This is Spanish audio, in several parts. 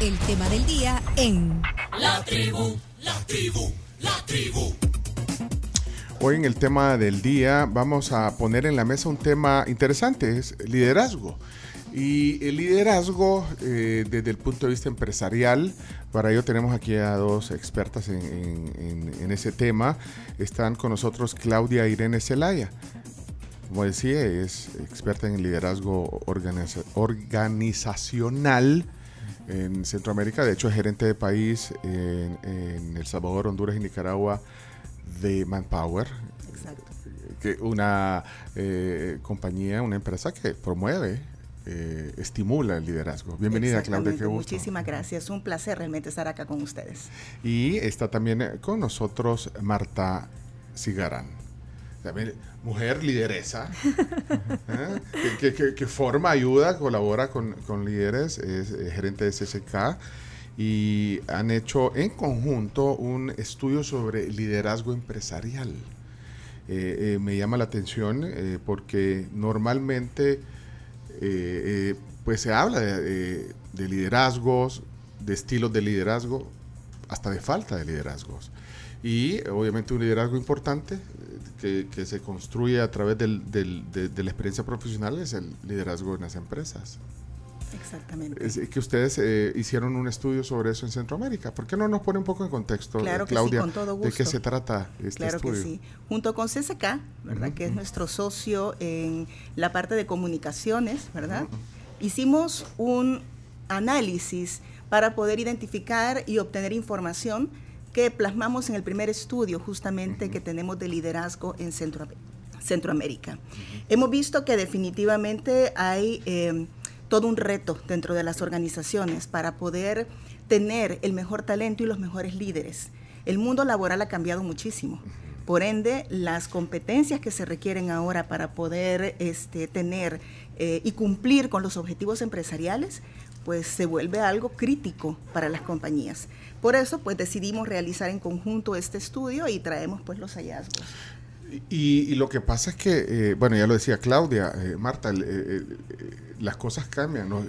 el tema del día en La tribu, la tribu, la tribu. Hoy en el tema del día vamos a poner en la mesa un tema interesante, es liderazgo. Y el liderazgo eh, desde el punto de vista empresarial, para ello tenemos aquí a dos expertas en, en- en- en ese tema. Están con nosotros Claudia Irene Zelaya. Como decía, es experta en liderazgo organiza- organizacional en Centroamérica. De hecho, es gerente de país en, en El Salvador, Honduras y Nicaragua de Manpower. Que una eh, compañía, una empresa que promueve, eh, estimula el liderazgo. Bienvenida, Claudia, qué gusto. Muchísimas gracias. Un placer realmente estar acá con ustedes. Y está también con nosotros Marta Cigarán. También mujer lideresa, ¿eh? que, forma, ayuda, colabora con, con líderes, es eh, gerente de CCK y han hecho en conjunto un estudio sobre liderazgo empresarial. Eh, me llama la atención porque normalmente pues se habla de liderazgos, de estilos de liderazgo, hasta de falta de liderazgos. Y obviamente un liderazgo importante eh, que, que se construye a través del- del- de, de la experiencia profesional es el liderazgo en las empresas. Exactamente. Es que ustedes eh, hicieron un estudio sobre eso en Centroamérica. ¿Por qué no nos pone un poco en contexto, Claro eh, que sí, Claudia, con todo de qué gusto. se trata este Claro estudio? que sí. Junto con CSK, ¿verdad? Que es nuestro socio en la parte de comunicaciones, ¿verdad? Hicimos un análisis para poder identificar y obtener información que plasmamos en el primer estudio justamente que tenemos de liderazgo en Centro- Centroamérica. Hemos visto que definitivamente hay eh, todo un reto dentro de las organizaciones para poder tener el mejor talento y los mejores líderes. El mundo laboral ha cambiado muchísimo. Por ende, las competencias que se requieren ahora para poder este, tener eh, y cumplir con los objetivos empresariales, pues se vuelve algo crítico para las compañías. Por eso, pues decidimos realizar en conjunto este estudio y traemos pues los hallazgos. Y, y lo que pasa es que, eh, bueno, ya lo decía Claudia, eh, Marta, eh, eh, las cosas cambian, ¿no?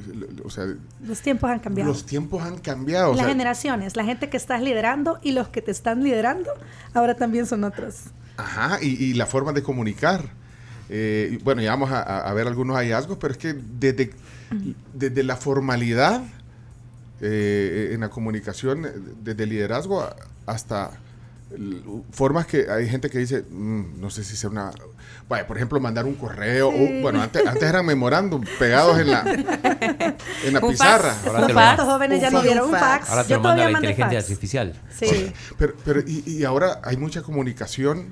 o sea, Los tiempos han cambiado. los tiempos han cambiado. o Las sea, generaciones, la gente que estás liderando y los que te están liderando, ahora también son otros. Ajá, y, y la forma de comunicar. Eh, bueno, ya vamos a, a- a ver algunos hallazgos, pero es que desde, desde la formalidad eh, en la comunicación, eh, desde el liderazgo hasta formas que hay gente que dice, "Mm, no sé si sea una... Vaya, por ejemplo, mandar un correo. o- bueno, antes, antes eran memorándum pegados en la, en la Un pizarra. fax. Ahora te lo- Estos jóvenes ya no vieron un fax. Ahora te Yo lo manda todavía la inteligencia fax. artificial. Sí. Pero, pero y, y ahora hay mucha comunicación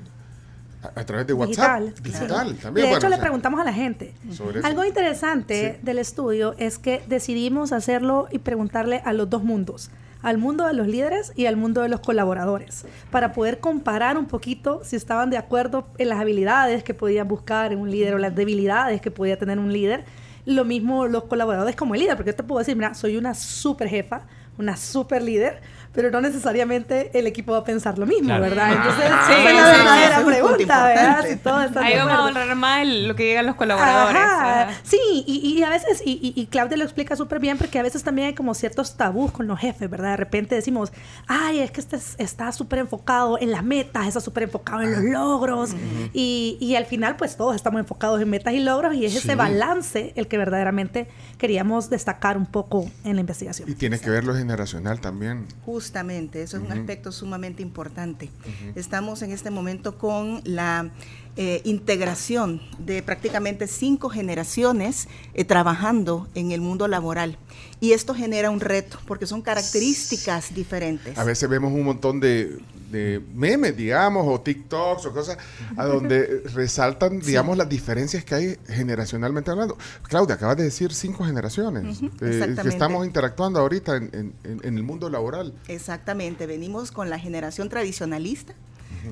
a, a través de WhatsApp. Digital. Digital, sí. también. De bueno, hecho, o le preguntamos a la gente. sobre eso. Algo interesante Sí. del estudio es que decidimos hacerlo y preguntarle a los dos mundos, al mundo de los líderes y al mundo de los colaboradores, para poder comparar un poquito si estaban de acuerdo en las habilidades que podían buscar en un líder o las debilidades que podía tener un líder. Lo mismo los colaboradores como el líder, porque yo te puedo decir, mira, soy una super jefa, una super líder, pero no necesariamente el equipo va a pensar lo mismo, Claro. ¿verdad? Entonces, Sí, esa es la sí, verdadera pregunta, ¿verdad? Si Ahí vamos a honrar más el- lo que digan los colaboradores. Ajá. Sí, y, y a veces, y, y- y Claudia lo explica súper bien, porque a veces también hay como ciertos tabús con los jefes, ¿verdad? De repente decimos, ay, es que este es- está súper enfocado en las metas, está súper enfocado en los logros, y, y al final, pues todos estamos enfocados en metas y logros, y es Sí. ese balance el que verdaderamente queríamos destacar un poco en la investigación. Y tiene que ver lo generacional también. Justamente, eso es un aspecto sumamente importante. Estamos en este momento con la eh, integración de prácticamente cinco generaciones eh, trabajando en el mundo laboral. Y esto genera un reto, porque son características diferentes. A veces vemos un montón de, de memes, digamos, o TikToks o cosas a donde resaltan, digamos, las diferencias que hay generacionalmente hablando. Claudia, acabas de decir cinco generaciones eh, que exactamente. estamos interactuando ahorita en, en- en- en el mundo laboral. Exactamente, venimos con la generación tradicionalista,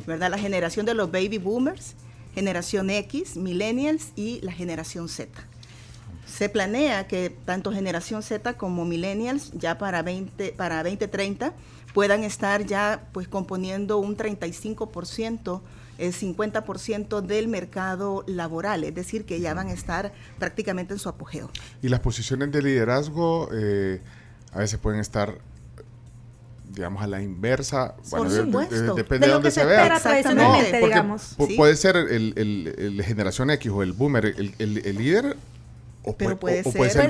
¿verdad? La generación de los baby boomers, generación X, millennials y la generación Z. Se planea que tanto generación Z como millennials ya para 20 para 2030 puedan estar ya pues componiendo un 35%, el 50% del mercado laboral, es decir, que ya van a estar prácticamente en su apogeo. Y las posiciones de liderazgo eh, a veces pueden estar digamos a la inversa Por de- depende de, dónde que se, se vea porque digamos. Sí. puede ser el, el- el generación X o el boomer el, el- el líder o Pero puede, puede o- o ser- puede ser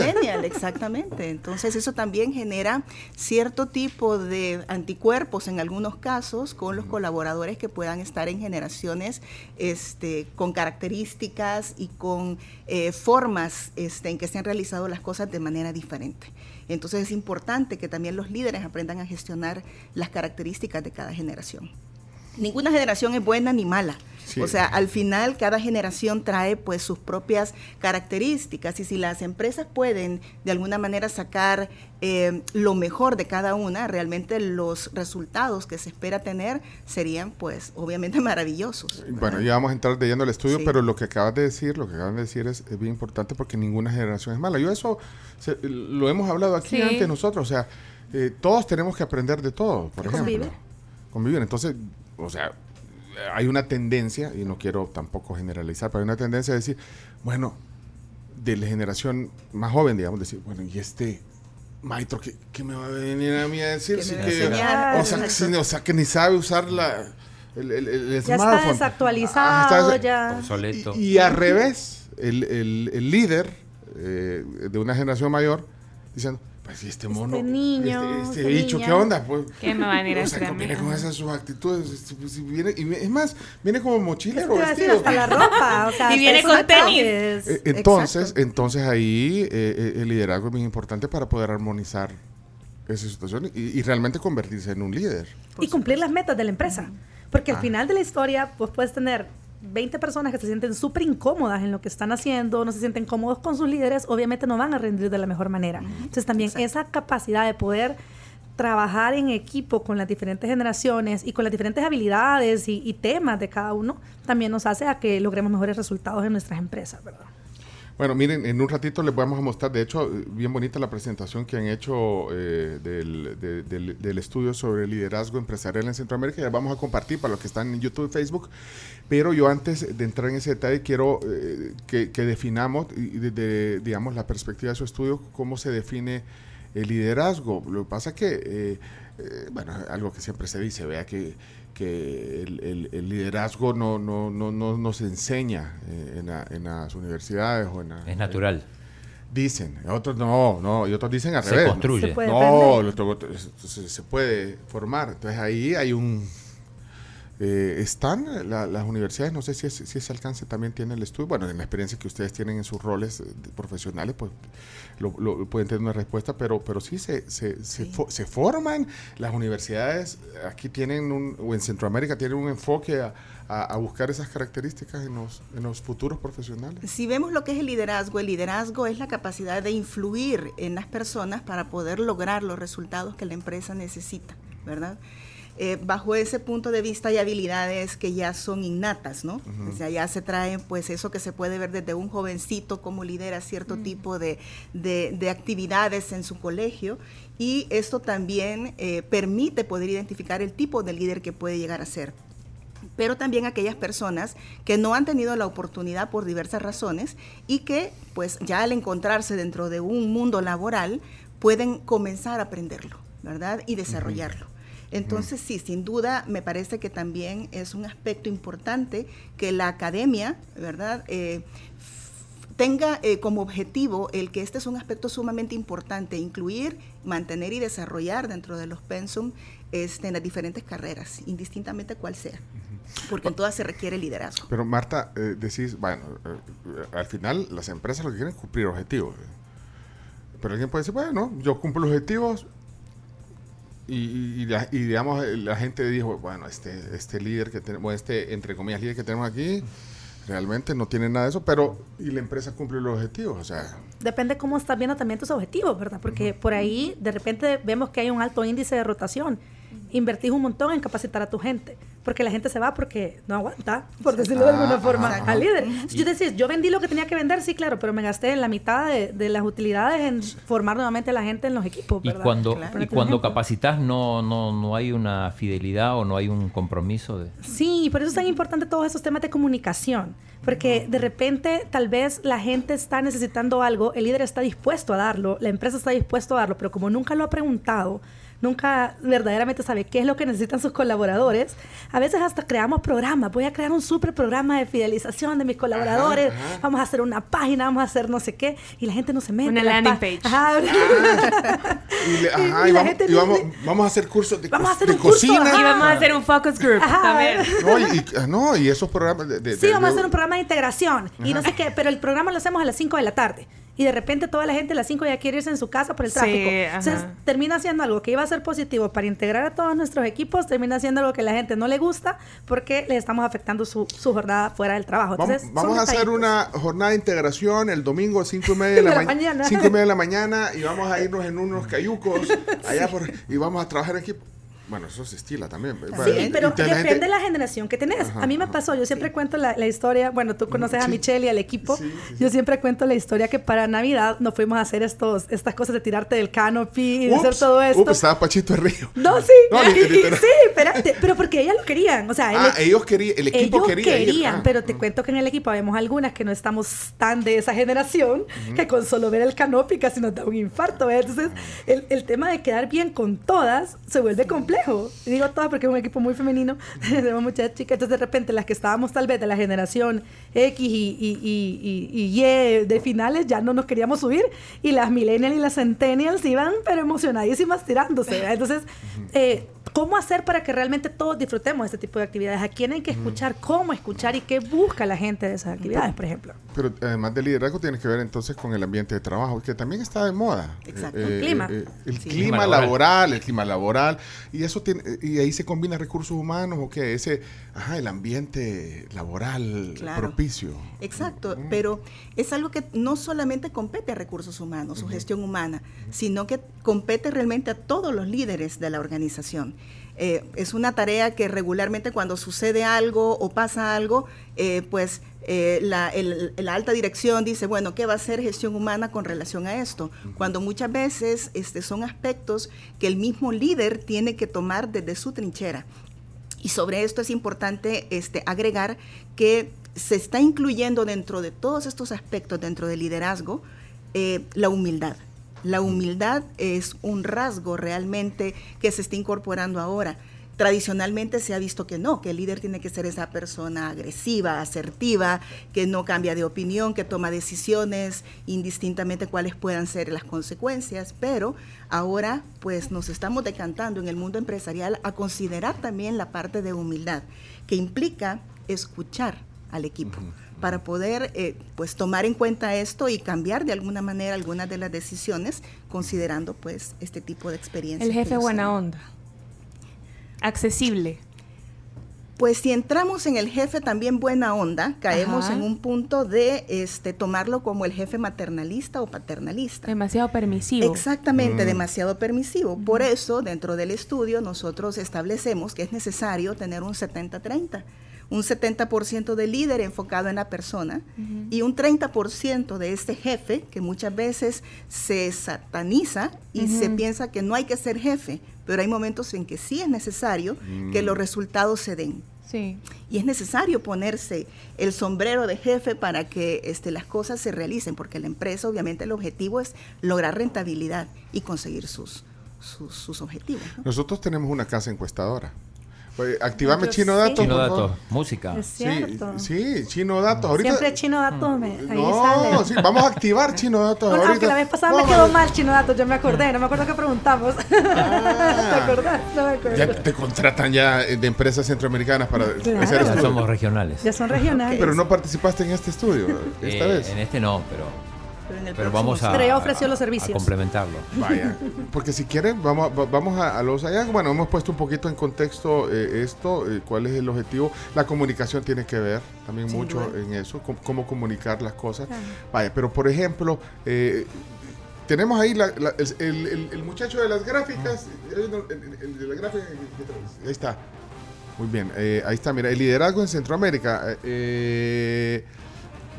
Millennial, exactamente. Entonces eso también genera cierto tipo de anticuerpos en algunos casos con los colaboradores que puedan estar en generaciones este, con características y con eh, formas este, en que se han realizado las cosas de manera diferente. Entonces es importante que también los líderes aprendan a gestionar las características de cada generación. Ninguna generación es buena ni mala. Sí. O sea, al final cada generación trae pues sus propias características y si las empresas pueden de alguna manera sacar eh, lo mejor de cada una, realmente los resultados que se espera tener serían pues obviamente maravillosos. Bueno, ya vamos a entrar de lleno al estudio, Sí. pero lo que acabas de decir, lo que acaban de decir es, es bien importante porque ninguna generación es mala. Yo eso se- lo hemos hablado aquí Sí. antes nosotros, o sea, eh, todos tenemos que aprender de todo, por ejemplo. Convivir. Convivir. Entonces, o sea, hay una tendencia, y no quiero tampoco generalizar, pero hay una tendencia a decir, bueno, de la generación más joven, digamos, decir, bueno, y este maestro, ¿qué, qué me va a venir a mí a decir? ¿Qué Si me va a que- o, sea, que, si- o sea, que ni sabe usar la, el, el- el Ya está desactualizado, Ah, está- ya. Obsoleto. y, y al revés, el, el- el líder eh, de una generación mayor diciendo, pues y este mono, niño, este, este esta bicho, niña". ¿qué onda? Pues, ¿Qué me va a venir a o sea, que viene con esas sus actitudes, este, pues, y viene, y es más, viene como mochilero te iba a decir, vestido. hasta la ropa. O sea, Y viene con tenis. Eh, entonces, Exacto. entonces ahí eh, eh, el liderazgo es muy importante para poder armonizar esa situación y, y realmente convertirse en un líder. y cumplir las metas de la empresa. Porque Ah. al final de la historia, pues puedes tener 20 personas que se sienten súper incómodas en lo que están haciendo, no se sienten cómodos con sus líderes, obviamente no van a rendir de la mejor manera. Entonces también esa capacidad de poder trabajar en equipo con las diferentes generaciones y con las diferentes habilidades y, y temas de cada uno, también nos hace a que logremos mejores resultados en nuestras empresas, ¿verdad? Bueno, miren, en un ratito les vamos a mostrar, de hecho, bien bonita la presentación que han hecho eh, del, de- del- estudio sobre liderazgo empresarial en Centroamérica. Ya vamos a compartir para los que están en YouTube y Facebook. Pero yo antes de entrar en ese detalle quiero eh, que, definamos, desde, digamos, la perspectiva de su estudio, cómo se define el liderazgo. Lo que pasa que, eh, eh, bueno, algo que siempre se dice, vea que, que el, el- el liderazgo no, no, no, no, no se enseña eh, en, la- en las universidades o en la- Es natural. Dicen, otros no, no, y otros dicen al Se revés. construye. Se puede no, se puede formar. Entonces ahí hay un... eh, están la- las universidades, no sé si, es- si ese alcance también tiene el estudio, bueno, en la experiencia que ustedes tienen en sus roles eh, profesionales, pues lo, lo- pueden tener una respuesta, pero, pero sí, se, se, Sí. fo- se forman, las universidades aquí tienen, un, o en Centroamérica tienen un enfoque a, a- a buscar esas características en los, en los futuros profesionales. Si vemos lo que es el liderazgo, el liderazgo es la capacidad de influir en las personas para poder lograr los resultados que la empresa necesita, ¿verdad? Eh, bajo ese punto de vista hay habilidades que ya son innatas, ¿no? O sea, ya se traen pues eso que se puede ver desde un jovencito como lidera cierto tipo de, de- de actividades en su colegio y esto también eh, permite poder identificar el tipo de líder que puede llegar a ser pero también aquellas personas que no han tenido la oportunidad por diversas razones y que pues ya al encontrarse dentro de un mundo laboral pueden comenzar a aprenderlo, ¿verdad? Y desarrollarlo. Entonces sí, sin duda me parece que también es un aspecto importante que la academia, ¿verdad? Eh, tenga eh, como objetivo el que este es un aspecto sumamente importante, incluir, mantener y desarrollar dentro de los pensum este, en las diferentes carreras, indistintamente cuál sea, porque en todas se requiere liderazgo. Pero Marta, eh, decís, bueno, eh, eh, al final las empresas lo que quieren es cumplir objetivos. Pero alguien puede decir, bueno, yo cumplo los objetivos y, y- la- y, digamos, la gente dijo, bueno, este, este líder que tenemos, este, entre comillas, líder que tenemos aquí, realmente no tiene nada de eso, pero y la empresa cumple los objetivos, o sea, Depende cómo estás viendo también tus objetivos, ¿verdad? Porque por ahí de repente vemos que hay un alto índice de rotación. Invertís un montón en capacitar a tu gente. porque la gente se va porque no aguanta, por decirlo de alguna forma, al líder. Si yo decís, yo vendí lo que tenía que vender, sí, claro, pero me gasté en la mitad de, de las utilidades en formar nuevamente a la gente en los equipos, Y cuando, Claro. y cuando capacitas no, no, no hay una fidelidad o no hay un compromiso de... Sí, por eso es tan importante todos esos temas de comunicación, porque de repente tal vez la gente está necesitando algo, el líder está dispuesto a darlo, la empresa está dispuesto a darlo, pero como nunca lo ha preguntado, nunca verdaderamente sabe qué es lo que necesitan sus colaboradores, a veces hasta creamos programas, voy a crear un super programa de fidelización de mis colaboradores, ajá. vamos a hacer una página, vamos a hacer no sé qué, y la gente no se mete. Una la landing pa- page. Ajá. Y, le- ajá, y y la vamos, gente y vamos, vamos a hacer cursos de, Vamos a hacer de un curso, cocina. ajá. Y vamos a hacer un focus group Ajá. también. No, y, y- ah, no, y esos programas de... de- Sí, de- vamos a hacer un programa de integración y no sé qué, pero el programa lo hacemos a las 5 de la tarde. Y de repente toda la gente a las 5 ya quiere irse en su casa por el Sí, tráfico. ajá. Entonces termina siendo algo que iba a ser positivo para integrar a todos nuestros equipos, termina siendo algo que a la gente no le gusta porque le estamos afectando su, su jornada fuera del trabajo. Vamos, Entonces, vamos a hacer una jornada de integración el domingo a 5 y media de la, De la ma- mañana. cinco y media de la mañana y vamos a irnos en unos cayucos allá por, y vamos a trabajar en equipo. Bueno, eso se estila también. Bueno, Sí, y- pero la depende gente- de la generación que tenés. Ajá, a mí me ajá. pasó, yo siempre cuento la, la historia, bueno, tú conoces a sí. Michelle y al equipo, Sí, sí, sí. yo siempre cuento la historia que para Navidad nos fuimos a hacer estos, estas cosas de tirarte del canopy y de hacer todo esto. ups, estaba Pachito de Río. No, sí. No, y- y- sí, espérate. Pero porque ellas lo querían. O sea, el Ah, e- ellos querían, el equipo ellos quería ir. querían, Ah, pero te ah. cuento que en el equipo habemos algunas que no estamos tan de esa generación que con solo ver el canopy casi nos da un infarto. ¿eh? Entonces, el, el tema de quedar bien con todas se vuelve complejo. Digo todas porque es un equipo muy femenino, tenemos muchas chicas. Entonces, de repente, las que estábamos tal vez de la generación X y, y, y, y- y Y de finales ya no nos queríamos subir y las millennials y las centennials iban pero emocionadísimas tirándose. ¿verdad? Entonces, eh, ¿cómo hacer para que realmente todos disfrutemos de este tipo de actividades? ¿A quién hay que escuchar? ¿Cómo escuchar? ¿Y qué busca la gente de esas actividades, por ejemplo? Pero además del liderazgo tiene que ver entonces con el ambiente de trabajo, que también está de moda. Exacto. Eh, El clima. eh, el Sí. clima laboral. laboral. el clima laboral. Y eso tiene, y ahí se combina recursos humanos o qué, ese, ajá, el ambiente laboral Claro. propicio. Exacto, pero es algo que no solamente compete a recursos humanos o gestión humana, sino que compete realmente a todos los líderes de la organización. Eh, es una tarea que regularmente cuando sucede algo o pasa algo, eh, pues eh, la, el- la alta dirección dice, bueno, ¿qué va a hacer gestión humana con relación a esto? Cuando muchas veces este, son aspectos que el mismo líder tiene que tomar desde su trinchera. Y sobre esto es importante este, agregar que se está incluyendo dentro de todos estos aspectos, dentro del liderazgo, eh, la humildad. La humildad es un rasgo realmente que se está incorporando ahora. Tradicionalmente se ha visto que no, que el líder tiene que ser esa persona agresiva, asertiva, que no cambia de opinión, que toma decisiones indistintamente cuáles puedan ser las consecuencias, pero ahora pues nos estamos decantando en el mundo empresarial a considerar también la parte de humildad, que implica escuchar al equipo para poder eh, pues tomar en cuenta esto y cambiar de alguna manera algunas de las decisiones considerando pues este tipo de experiencias. El jefe buena onda. Accesible. Pues si entramos en el jefe también buena onda, caemos Ajá. en un punto de este tomarlo como el jefe maternalista o paternalista. Demasiado permisivo. Exactamente, demasiado permisivo. Por eso, dentro del estudio, nosotros establecemos que es necesario tener un 70-30. Un 70% de líder enfocado en la persona y un 30% de este jefe que muchas veces se sataniza y se piensa que no hay que ser jefe, pero hay momentos en que sí es necesario que los resultados se den. Sí. Y es necesario ponerse el sombrero de jefe para que este, las cosas se realicen, porque la empresa obviamente el objetivo es lograr rentabilidad y conseguir sus, sus, sus objetivos. ¿no? Nosotros tenemos una casa encuestadora. Pues, activame Chino sí. Datos. Chino favor. Datos, música. Es Sí, cierto. sí, Chino Datos. Ahorita, Siempre Chino Datos me, ahí no, sale. sí, vamos a activar Chino Datos Bueno, ahorita. aunque la vez pasada me quedó mal Chino Datos, yo me acordé, no me acuerdo qué preguntamos. ¿Te acordás? No me acuerdo. Ya te contratan ya eh, de empresas centroamericanas para Claro. hacer Ya somos regionales. Ya son regionales. Pero no participaste en este estudio esta Eh, vez. En este no, pero, Pero, en el pero vamos a, ofreció los a- a servicios. complementarlo. Vaya, porque si quieren, vamos, va- vamos a, a los allá. Bueno, hemos puesto un poquito en contexto eh, esto, eh, cuál es el objetivo. La comunicación tiene que ver también Sin mucho duda. en eso, cómo, cómo comunicar las cosas. Claro. Vaya, pero por ejemplo, eh, tenemos ahí la- la- el, el- el- el muchacho de las gráficas. El, de la gráfica, ahí está. Muy bien, eh, ahí está, mira, el liderazgo en Centroamérica. eh,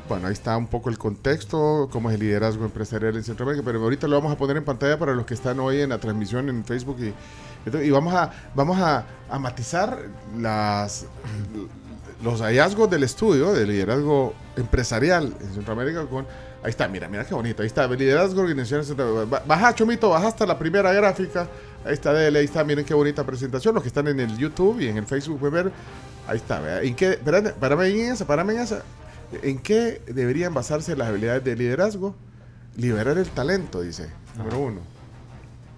bueno, ahí está un poco el contexto, cómo es el liderazgo empresarial en Centroamérica, pero ahorita lo vamos a poner en pantalla para los que están hoy en la transmisión en Facebook y, vamos a vamos a, matizar las los hallazgos del estudio de liderazgo empresarial en Centroamérica con ahí está, mira, mira qué bonito, ahí está, liderazgo organizaciones Centroamérica. Ba- Baja, Chomito, baja hasta la primera gráfica. Ahí está, dele, ahí está, miren qué bonita presentación. Los que están en el YouTube y en el Facebook pueden ver. Ahí está. ¿En qué? Espérate, párame en esa, párame en esa. ¿En qué deberían basarse las habilidades de liderazgo? Liberar el talento, dice. Número uno.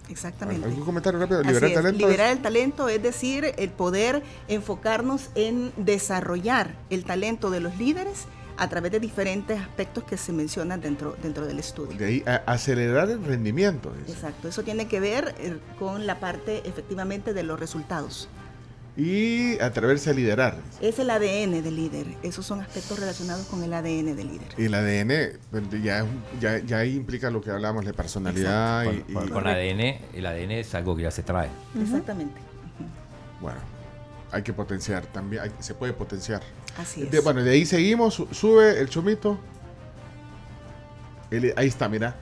Exactamente. ¿Algún comentario rápido? Así Liberar es, talento. es- Liberar el talento es decir, el poder enfocarnos en desarrollar el talento de los líderes a través de diferentes aspectos que se mencionan dentro, dentro del estudio. De ahí, a- acelerar el rendimiento. dice. Exacto, eso tiene que ver eh, con la parte efectivamente de los resultados. Y atreverse a liderar. Es el ADN del líder, esos son aspectos relacionados con el ADN del líder. Y el ADN pues, ya, es un- ya, ya implica lo que hablamos de personalidad Con, y, con- y- con ADN, el ADN es algo que ya se trae. Exactamente, bueno, hay que potenciar también, hay- se puede potenciar. así es. De- bueno, de ahí seguimos, su- sube el chomito. El- ahí está, mira.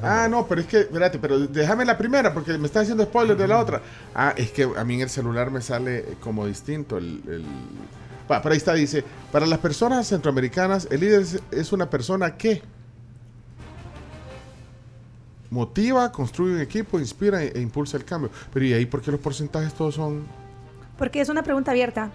Ah, no, pero es que, espérate, pero déjame la primera porque me está haciendo spoiler de la otra. Ah, es que a mí en el celular me sale eh, como distinto el... el- pero ahí está, dice, para las personas centroamericanas, el líder es, es una persona que motiva, construye un equipo, inspira e, e impulsa el cambio. Pero ¿y ahí por qué los porcentajes todos son... Porque es una pregunta abierta.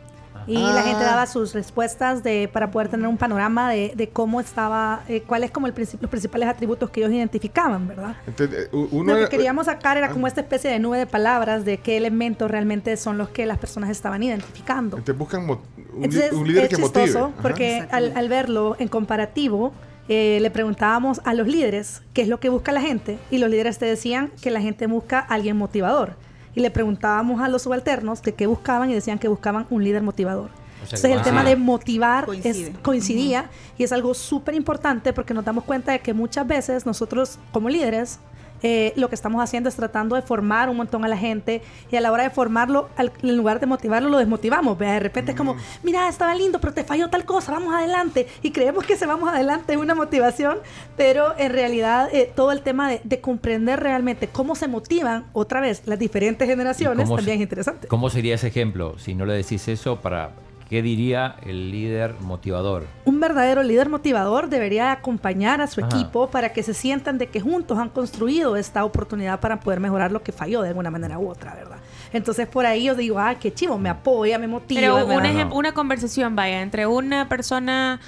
Y la Ah. gente daba sus respuestas de, para poder tener un panorama de, de cómo estaba, eh, cuáles como el princip- los principales atributos que ellos identificaban, ¿verdad? Entonces, eh, uno Lo que era- queríamos sacar era ah. como esta especie de nube de palabras de qué elementos realmente son los que las personas estaban identificando. Entonces buscan un, Entonces un líder es que motive. chistoso Ajá. porque al, al verlo en comparativo eh, le preguntábamos a los líderes qué es lo que busca la gente y los líderes te decían que la gente busca a alguien motivador y le preguntábamos a los subalternos de qué buscaban y decían que buscaban un líder motivador. O sea, Entonces el tema de motivar Coincide. es, coincidía y es algo súper importante porque nos damos cuenta de que muchas veces nosotros como líderes eh, lo que estamos haciendo es tratando de formar un montón a la gente y a la hora de formarlo, al- en lugar de motivarlo, lo desmotivamos. ¿vea? De repente es como, mira, estaba lindo, pero te falló tal cosa, vamos adelante. Y creemos que se vamos adelante es una motivación, pero en realidad eh, todo el tema de, de comprender realmente cómo se motivan otra vez las diferentes ¿Y generaciones también se- es interesante. ¿Cómo sería ese ejemplo? Si no le decís eso, para ¿qué diría el líder motivador? un verdadero líder motivador debería acompañar a su Ajá. equipo para que se sientan de que juntos han construido esta oportunidad para poder mejorar lo que falló de alguna manera u otra, ¿verdad? Entonces por ahí yo digo, ah, qué chivo, me apoya, me motiva. Pero me un da- ejem- una conversación, vaya, entre una persona,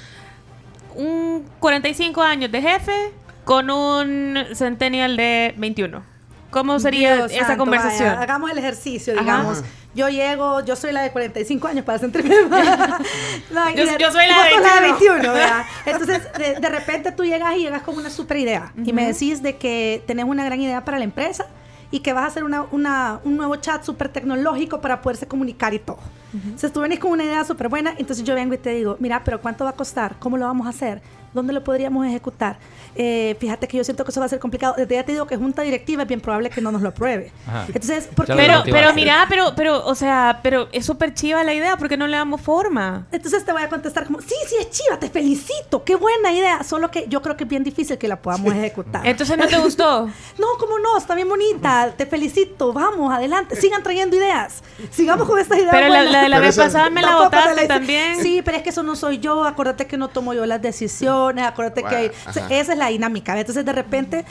un 45 años de jefe con un centennial de 21. ¿Cómo sería Dios esa santo, conversación? vaya, hagamos el ejercicio, Ajá. digamos. Yo llego, yo soy la de 45 años para sentirme mal. No, Yo- de- yo soy la de sos la de 21. 21, ¿verdad? Entonces, de, de repente tú llegas y llegas con una super idea y me decís de que tenés una gran idea para la empresa y que vas a hacer una, una- un nuevo chat súper tecnológico para poderse comunicar y todo. Entonces tú venís con una idea súper buena, entonces yo vengo y te digo, mira, pero ¿cuánto va a costar? ¿Cómo lo vamos a hacer? ¿Dónde lo podríamos ejecutar? Eh, fíjate que yo siento que eso va a ser complicado. Desde ya te digo que junta directiva es bien probable que no nos lo apruebe. Ajá. Entonces, ¿por Ya qué lo Pero, pero mira, pero, pero, o sea, pero es súper chiva la idea, ¿por qué no le damos forma? Entonces te voy a contestar como, sí, sí, es chiva, te felicito, qué buena idea. Solo que yo creo que es bien difícil que la podamos ejecutar. Entonces no te gustó. No, cómo no, está bien bonita, te felicito, vamos, adelante, sigan trayendo ideas. Sigamos con estas ideas. Pero la, buenas. la de la Pero vez pasada me la votaste también. Sí, pero es que eso no soy yo. Acuérdate que no tomo yo las decisiones. Acuérdate que o sea, ajá. esa es la dinámica. Entonces, de repente,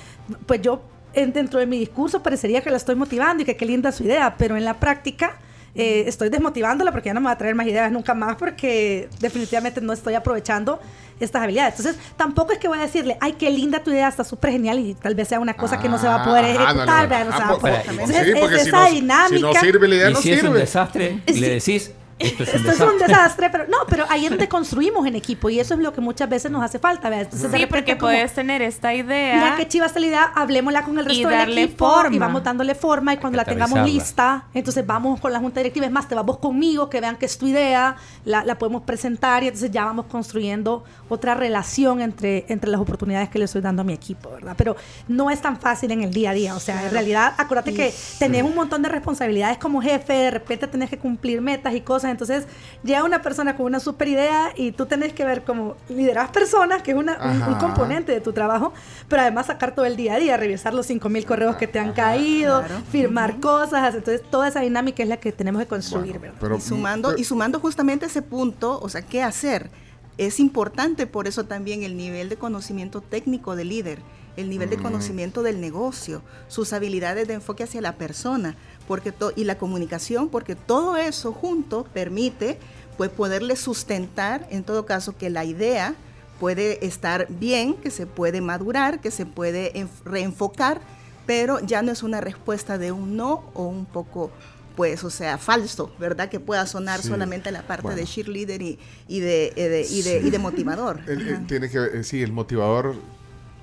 pues yo en- dentro de mi discurso parecería que la estoy motivando y que qué linda su idea, pero en la práctica eh, estoy desmotivándola porque ya no me va a traer más ideas nunca más porque definitivamente no estoy aprovechando estas habilidades. Entonces, tampoco es que voy a decirle, ay, qué linda tu idea, está súper genial y tal vez sea una cosa que no se va a poder Ah, no, ejecutar. no. No ah, se va a pues, poder. Entonces, sí, es si esa no- si dinámica. no sirve la idea, y no si es un desastre, Sí. le decís, esto es un Esto es desastre. un desastre, pero no, pero ahí es donde construimos en equipo y eso es lo que muchas veces nos hace falta. ¿verdad? Entonces, de Sí, porque como, puedes tener esta idea. Mira qué chiva está la idea, hablemosla con el Y resto del darle equipo forma. y vamos dándole forma y cuando la tengamos lista, entonces vamos con la junta directiva, es más, te vas vos conmigo, que vean que es tu idea, la, la podemos presentar y entonces ya vamos construyendo otra relación entre, entre las oportunidades que le estoy dando a mi equipo, ¿verdad? Pero no es tan fácil en el día a día, o sea, en realidad, acuérdate que tenés un montón de responsabilidades como jefe, de repente tenés que cumplir metas y cosas cosas. Entonces, llega una persona con una super idea y tú tenés que ver cómo lideras personas, que es una, un, componente de tu trabajo, pero además sacar todo el día a día, revisar los 5000 correos que te han caído, claro. firmar cosas. Entonces, toda esa dinámica es la que tenemos que construir, Bueno, y sumando, pero- y sumando justamente ese punto, o sea, ¿qué hacer? Es importante por eso también el nivel de conocimiento técnico del líder, el nivel de conocimiento del negocio, sus habilidades de enfoque hacia la persona, porque to- y la comunicación, porque todo eso junto permite pues poderle sustentar, en todo caso, que la idea puede estar bien, que se puede madurar, que se puede enf- reenfocar, pero ya no es una respuesta de un no o un poco pues, o sea, falso, ¿verdad? Que pueda sonar Sí. solamente la parte Bueno. de cheerleader y, y, de, eh, de- y, de, y de motivador. El- el Ajá. tiene que, eh, sí, el motivador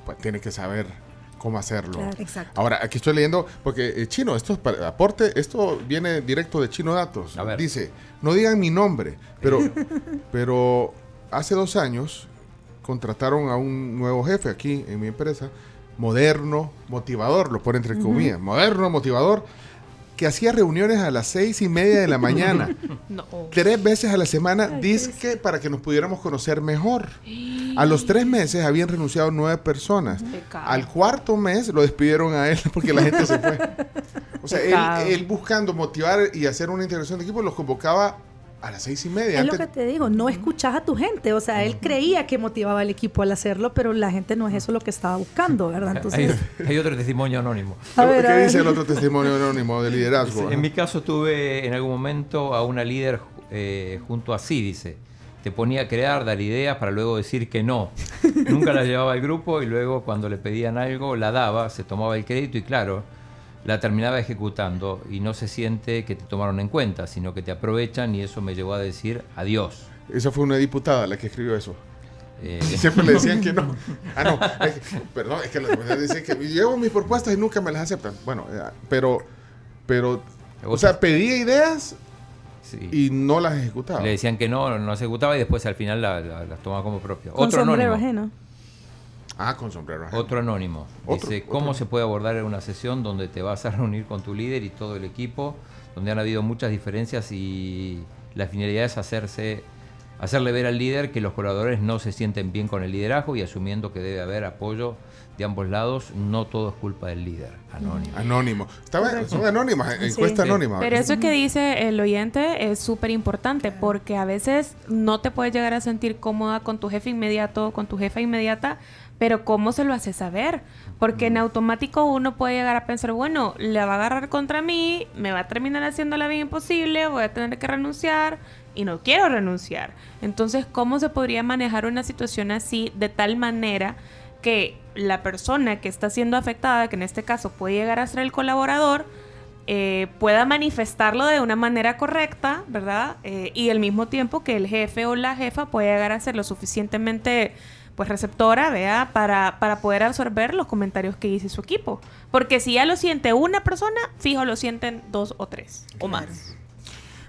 pues, tiene que saber cómo hacerlo. Claro. Exacto. Ahora, aquí estoy leyendo, porque eh, Chino, esto es para aporte, esto viene directo de Chino Datos. A ver. Dice, no digan mi nombre, pero, pero hace dos años contrataron a un nuevo jefe aquí en mi empresa, moderno, motivador, lo pone entre comillas, moderno, motivador, que hacía reuniones a las seis y media de la mañana. No. tres veces a la semana, disque para que nos pudiéramos conocer mejor. A los tres meses habían renunciado nueve personas. Pecado. Al cuarto mes lo despidieron a él porque la gente se fue. O sea, él, él buscando motivar y hacer una integración de equipo, los convocaba a las seis y media. Es lo que te digo, no escuchas a tu gente. O sea, él creía que motivaba al equipo al hacerlo, pero la gente no es eso lo que estaba buscando, ¿verdad? Hay, Entonces, hay otro testimonio anónimo. a ver, ¿Qué a ver. dice el otro testimonio anónimo de liderazgo? En mi caso tuve en algún momento a una líder eh, junto a sí, dice. Te ponía a crear, dar ideas para luego decir que no. Nunca la llevaba al grupo y luego cuando le pedían algo la daba, se tomaba el crédito y claro, la terminaba ejecutando y no se siente que te tomaron en cuenta, sino que te aprovechan y eso me llevó a decir adiós. Esa fue una diputada la que escribió eso. Eh, Siempre le decían que no. Ah, no. es perdón, es que las mujeres dicen que llevo mis propuestas y nunca me las aceptan. Bueno, eh, pero, pero, o sea, pedía ideas sí. y no las ejecutaba. Le decían que no, no se ejecutaba y después al final la- la- las tomaba como propia. Con Otro sombrero anónimo. ajeno. Ah, con sombrero. ajeno. Otro anónimo. Otro- Dice, otro. ¿cómo se puede abordar en una sesión donde te vas a reunir con tu líder y todo el equipo, donde han habido muchas diferencias y la finalidad es hacerse, hacerle ver al líder que los colaboradores no se sienten bien con el liderazgo y asumiendo que debe haber apoyo de ambos lados, no todo es culpa del líder. Anónimo. Anónimo. Estaba, son anónimas, Sí. encuesta Sí. anónima. Pero eso que dice el oyente es súper importante porque a veces no te puedes llegar a sentir cómoda con tu jefe inmediato, con tu jefa inmediata, pero ¿cómo se lo hace saber? Porque en automático uno puede llegar a pensar, bueno, la va a agarrar contra mí, me va a terminar haciendo la vida imposible, voy a tener que renunciar y no quiero renunciar. Entonces, ¿cómo se podría manejar una situación así de tal manera que la persona que está siendo afectada, que en este caso puede llegar a ser el colaborador, eh, pueda manifestarlo de una manera correcta, ¿verdad? Eh, y al mismo tiempo que el jefe o la jefa pueda llegar a ser lo suficientemente pues receptora, vea, para, para poder absorber los comentarios que dice su equipo. Porque si ya lo siente una persona, fijo lo sienten dos o tres o más.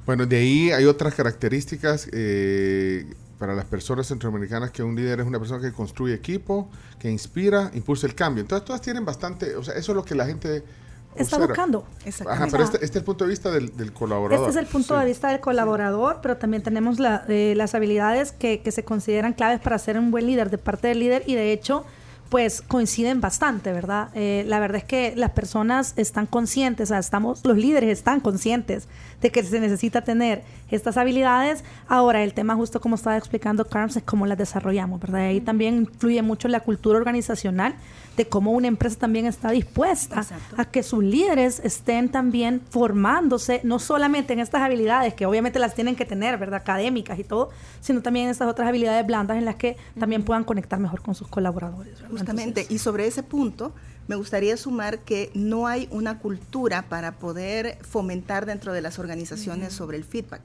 Bueno, de ahí hay otras características eh, para las personas centroamericanas que un líder es una persona que construye equipo, que inspira, impulsa el cambio. Entonces todas tienen bastante, o sea, eso es lo que la gente Está buscando. Ajá, Exactamente. pero este, este es el punto de vista del, del colaborador. Este es el punto Sí. de vista del colaborador, pero también tenemos la- eh, las habilidades que, que se consideran claves para ser un buen líder de parte del líder y de hecho pues coinciden bastante, ¿verdad? Eh, la verdad es que las personas están conscientes, o sea, estamos, los líderes están conscientes de que se necesita tener estas habilidades. Ahora, el tema justo como estaba explicando Carms es cómo las desarrollamos, ¿verdad? Ahí también influye mucho la cultura organizacional de cómo una empresa también está dispuesta Exacto. a que sus líderes estén también formándose, no solamente en estas habilidades, que obviamente las tienen que tener, ¿verdad? Académicas y todo, sino también en estas otras habilidades blandas en las que también puedan conectar mejor con sus colaboradores. ¿verdad? Justamente, Entonces, y sobre ese punto, me gustaría sumar que no hay una cultura para poder fomentar dentro de las organizaciones sobre el feedback,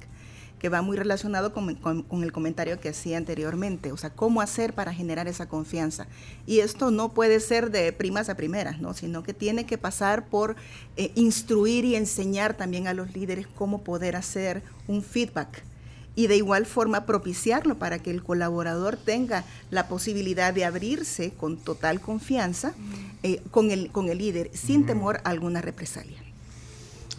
que va muy relacionado con, con- con el comentario que hacía anteriormente, o sea, cómo hacer para generar esa confianza. Y esto no puede ser de primas a primeras, ¿no? sino que tiene que pasar por eh, instruir y enseñar también a los líderes cómo poder hacer un feedback y de igual forma propiciarlo para que el colaborador tenga la posibilidad de abrirse con total confianza eh, con, el, con el líder sin temor a alguna represalia.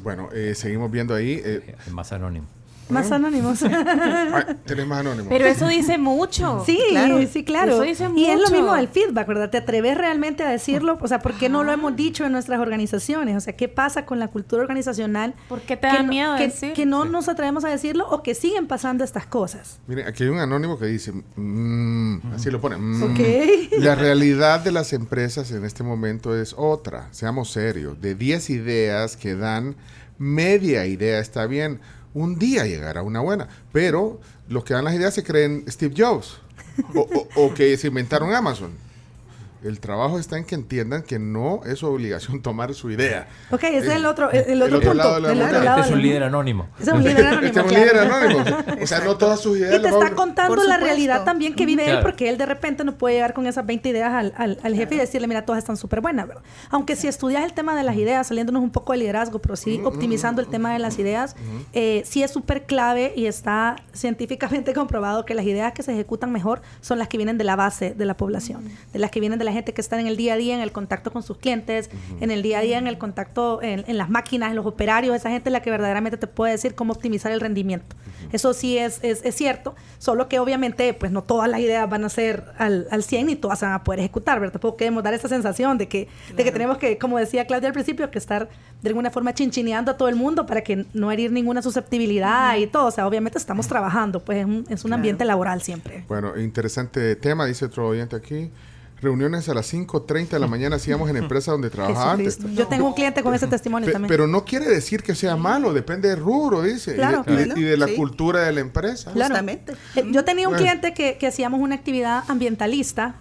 Bueno, eh, seguimos viendo ahí. eh, El más anónimo. Más anónimos. Ay, tenés más anónimos. Pero eso dice mucho. Sí, Claro. sí, claro. Eso dice y es lo mucho. mismo del feedback, ¿verdad? ¿Te atreves realmente a decirlo? O sea, ¿por qué no lo hemos dicho en nuestras organizaciones? O sea, ¿qué pasa con la cultura organizacional? ¿Por qué te da no- miedo que, decir? que no nos atrevemos a decirlo o que siguen pasando estas cosas. Miren, aquí hay un anónimo que dice, mm, así lo pone. mm, Ok. La realidad de las empresas en este momento es otra. Seamos serios. De 10 ideas que dan, media idea está bien. Un día llegará una buena. Pero los que dan las ideas se creen Steve Jobs. O, o- que se inventaron Amazon. El trabajo está en que entiendan que no es su obligación tomar su idea. Ok, ese es el otro, el, el el otro otro punto. lado de la el otro moneda. lado Este es un del- líder anónimo. Ese es un líder anónimo. Este es un líder anónimo. O sea, no todas sus ideas Y te está contando la realidad también que vive él, porque él de repente no puede llegar con esas 20 ideas al, al- al jefe y decirle, mira, todas están súper buenas, ¿verdad? Aunque si estudias el tema de las ideas, saliéndonos un poco de liderazgo, pero sí optimizando el tema de las ideas, eh, sí es súper clave y está científicamente comprobado que las ideas que se ejecutan mejor son las que vienen de la base de la población, de las que vienen de la gente que está en el día a día, en el contacto con sus clientes, en el día a día, en el contacto en, en las máquinas, en los operarios, esa gente es la que verdaderamente te puede decir cómo optimizar el rendimiento. Eso sí es, es, es cierto, solo que obviamente pues no todas las ideas van a ser al, al 100 ni todas se van a poder ejecutar, ¿verdad? Tampoco queremos dar esa sensación de que, de que tenemos que, como decía Claudia al principio, que estar de alguna forma chinchineando a todo el mundo para que no herir ninguna susceptibilidad y todo. O sea, obviamente estamos trabajando, pues es un, es un Claro. ambiente laboral siempre. Bueno, interesante tema, dice otro oyente aquí. Reuniones a las 5.30 de la mañana hacíamos en empresas donde trabajaba antes. Yo tengo un cliente con ese testimonio Pe- también. pero no quiere decir que sea malo, depende del rubro, dice. y de- Claro. y, de, Bueno, y de la sí. cultura de la empresa. Claro. Justamente. Eh, Yo tenía un Bueno. cliente que, que hacíamos una actividad ambientalista.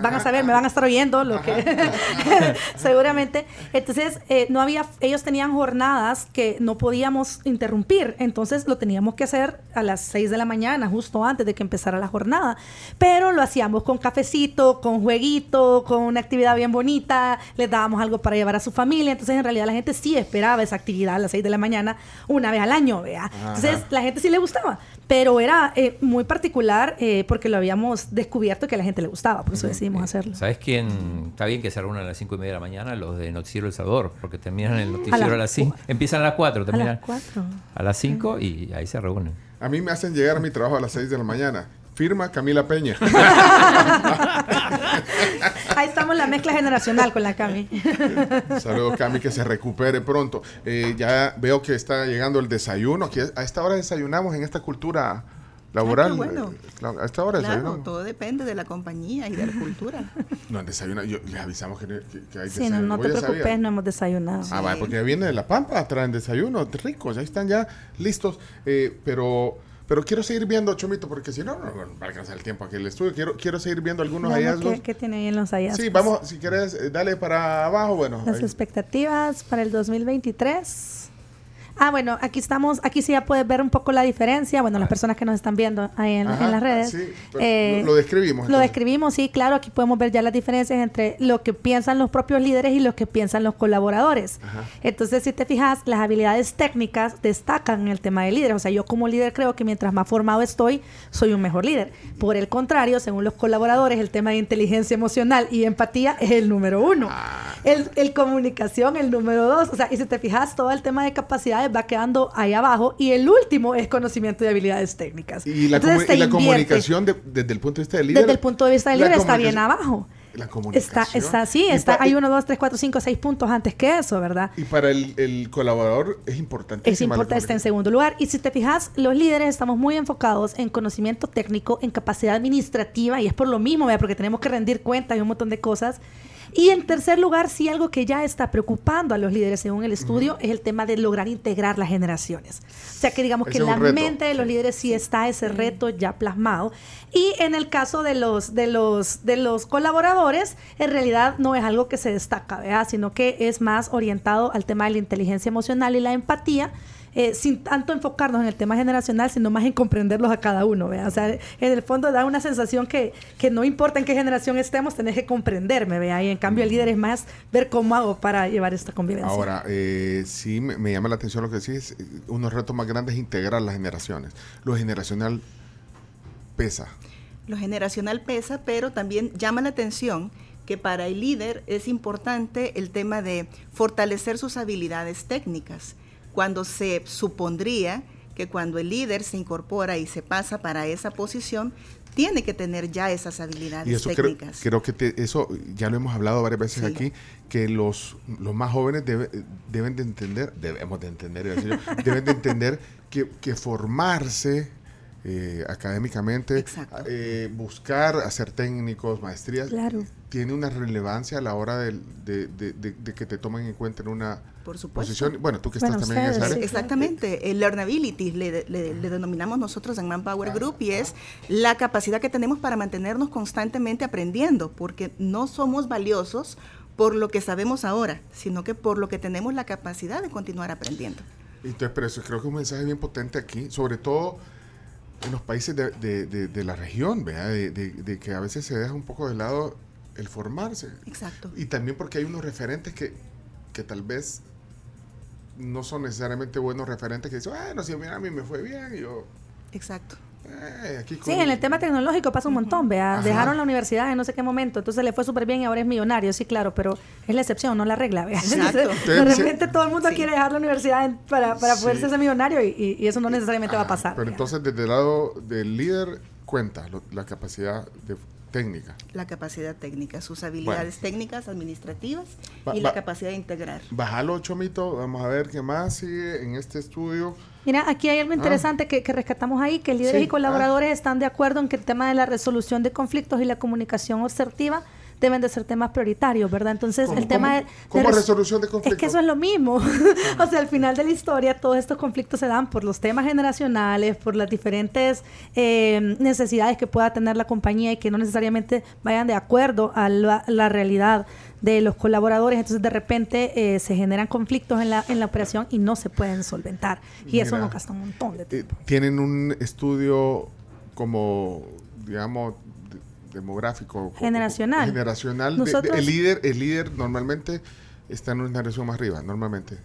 Van a saber, me van a estar oyendo lo que seguramente. Entonces, eh, no había, ellos tenían jornadas que no podíamos interrumpir. Entonces lo teníamos que hacer a las 6 de la mañana, justo antes de que empezara la jornada. Pero lo hacíamos con cafecito, con jueguito, con una actividad bien bonita, les dábamos algo para llevar a su familia. Entonces, en realidad, la gente sí esperaba esa actividad a las 6 de la mañana una vez al año, ¿vea? Entonces, la gente sí le gustaba, pero era eh, muy particular eh, porque lo habíamos descubierto que a la gente le gustaba, por eso decidimos hacerlo. ¿Sabes quién? Está bien que se reúnan a las 5 y media de la mañana los de Noticiero El Salvador, porque terminan el noticiero a las las 5. Empiezan a las 4, A terminan las 4. a las 5 y ahí se reúnen. A mí me hacen llegar a mi trabajo a las 6 de la mañana. Firma Camila Peña. Ahí estamos la mezcla generacional con la Cami. Saludos, Cami, que se recupere pronto. Eh, ya veo que está llegando el desayuno. Aquí a esta hora desayunamos en esta cultura laboral. Ah, bueno. Eh, A esta hora Claro, todo depende de la compañía y de la cultura. No, desayuna. Yo, les avisamos que, que- que hay Sí, no, desayuno. no Vos te ya preocupes, no hemos desayunado. Ah, vale, porque viene de La Pampa, traen desayunos ricos, ahí están ya listos. Eh, pero, pero quiero seguir viendo, Chomito, porque si no, no, no va a alcanzar el tiempo aquí en el estudio. Quiero, quiero seguir viendo algunos hallazgos. ¿Qué, qué tiene ahí en los hallazgos? Sí, vamos, si quieres, eh, dale para abajo. Bueno, Las ahí. expectativas para el 2023. Ah, bueno, aquí estamos, aquí sí ya puedes ver un poco la diferencia. Bueno, las personas que nos están viendo ahí en, Ajá, en las redes. sí, pero eh, lo- describimos, Lo describimos, sí, claro. Aquí podemos ver ya las diferencias entre lo que piensan los propios líderes y lo que piensan los colaboradores. Entonces, si te fijas, las habilidades técnicas destacan en el tema de líderes. O sea, yo como líder creo que mientras más formado estoy, soy un mejor líder. Por el contrario, según los colaboradores, el tema de inteligencia emocional y empatía es el número uno. Ah. El, el comunicación, el número dos. O sea, y si te fijas, todo el tema de va quedando ahí abajo. Y el último es conocimiento de habilidades técnicas. Y la, Entonces, comu- se y la invierte. comunicación de- desde el punto de vista del líder. Desde el punto de vista del líder está bien abajo. La Está, comunicación. está, sí, está, pa- hay uno, dos, tres, cuatro, cinco, seis puntos antes que eso, ¿verdad? Y para el, el colaborador es importante. Es importante, está en segundo lugar. Y si te fijas, los líderes estamos muy enfocados en conocimiento técnico, en capacidad administrativa, y es por lo mismo, ¿verdad? porque tenemos que rendir cuentas y un montón de cosas. Y en tercer lugar, sí algo que ya está preocupando a los líderes según el estudio es el tema de lograr integrar las generaciones. O sea que digamos que en la reto. mente de los líderes sí está ese reto ya plasmado. Y en el caso de los, de los, de los colaboradores, en realidad no es algo que se destaca, ¿verdad? sino que es más orientado al tema de la inteligencia emocional y la empatía. Eh, sin tanto enfocarnos en el tema generacional, sino más en comprenderlos a cada uno. ¿vea? O sea, en el fondo da una sensación que, que no importa en qué generación estemos, tenés que comprenderme. ¿vea? Y en cambio el líder es más ver cómo hago para llevar esta convivencia. Ahora, eh, sí me, me llama la atención lo que decís. eh, Unos retos más grandes es integrar las generaciones. Lo generacional pesa. Lo generacional pesa, pero también llama la atención que para el líder es importante el tema de fortalecer sus habilidades técnicas, cuando se supondría que cuando el líder se incorpora y se pasa para esa posición, tiene que tener ya esas habilidades Y eso creo, técnicas. creo que te- eso ya lo hemos hablado varias veces Sí. aquí, que los, los más jóvenes debe- deben de entender, debemos de entender, decir deben de entender que, que formarse eh, académicamente, eh, buscar hacer técnicos, maestrías, Claro. Tiene una relevancia a la hora del- de, de- de- de que te tomen en cuenta en una Por posición. Bueno, tú que Bueno, estás también en esa área. Exactamente, el learnability le, le- le denominamos nosotros en Manpower Group y es la capacidad que tenemos para mantenernos constantemente aprendiendo, porque no somos valiosos por lo que sabemos ahora, sino que por lo que tenemos la capacidad de continuar aprendiendo. Entonces, pero eso creo que es un mensaje bien potente aquí, sobre todo en los países de, de- de- de la región, ¿verdad? De, de- de que a veces se deja un poco de lado el formarse. Exacto. Y también porque hay unos referentes que, que tal vez no son necesariamente buenos referentes que dicen, bueno, si mira, a mí me fue bien, y yo, Exacto. eh, aquí Sí, en el tema tecnológico pasa un montón, vea. Ajá. Dejaron la universidad en no sé qué momento, entonces le fue súper bien y ahora es millonario, sí, claro, pero es la excepción, no la regla, vea. Exacto. Entonces, de repente todo el mundo sí. quiere dejar la universidad para, para Sí. poderse ser millonario y, y- eso no necesariamente va a pasar. Pero vea. entonces, desde el lado del líder, cuenta lo- la capacidad de, técnica. La capacidad técnica, sus habilidades técnicas, administrativas Va- y la capacidad de integrar. Bájalo, Chomito, vamos a ver qué más sigue en este estudio. Mira, aquí hay algo interesante que, que rescatamos ahí, que líderes Sí, y colaboradores están de acuerdo en que el tema de la resolución de conflictos y la comunicación asertiva deben de ser temas prioritarios, ¿verdad? Entonces, ¿Cómo- el tema de... de cómo res- resolución de Es conflictos? que eso es lo mismo. o sea, al final de la historia, todos estos conflictos se dan por los temas generacionales, por las diferentes eh, necesidades que pueda tener la compañía y que no necesariamente vayan de acuerdo a la, la realidad de los colaboradores. Entonces, de repente, eh, se generan conflictos en la, en la operación y no se pueden solventar. Y eso nos gasta un montón de Eh, tiempo. tienen un estudio como, digamos, demográfico. co- Generacional. Generacional. de- de- Nosotros- el, líder, el líder normalmente está en una generación más arriba, normalmente.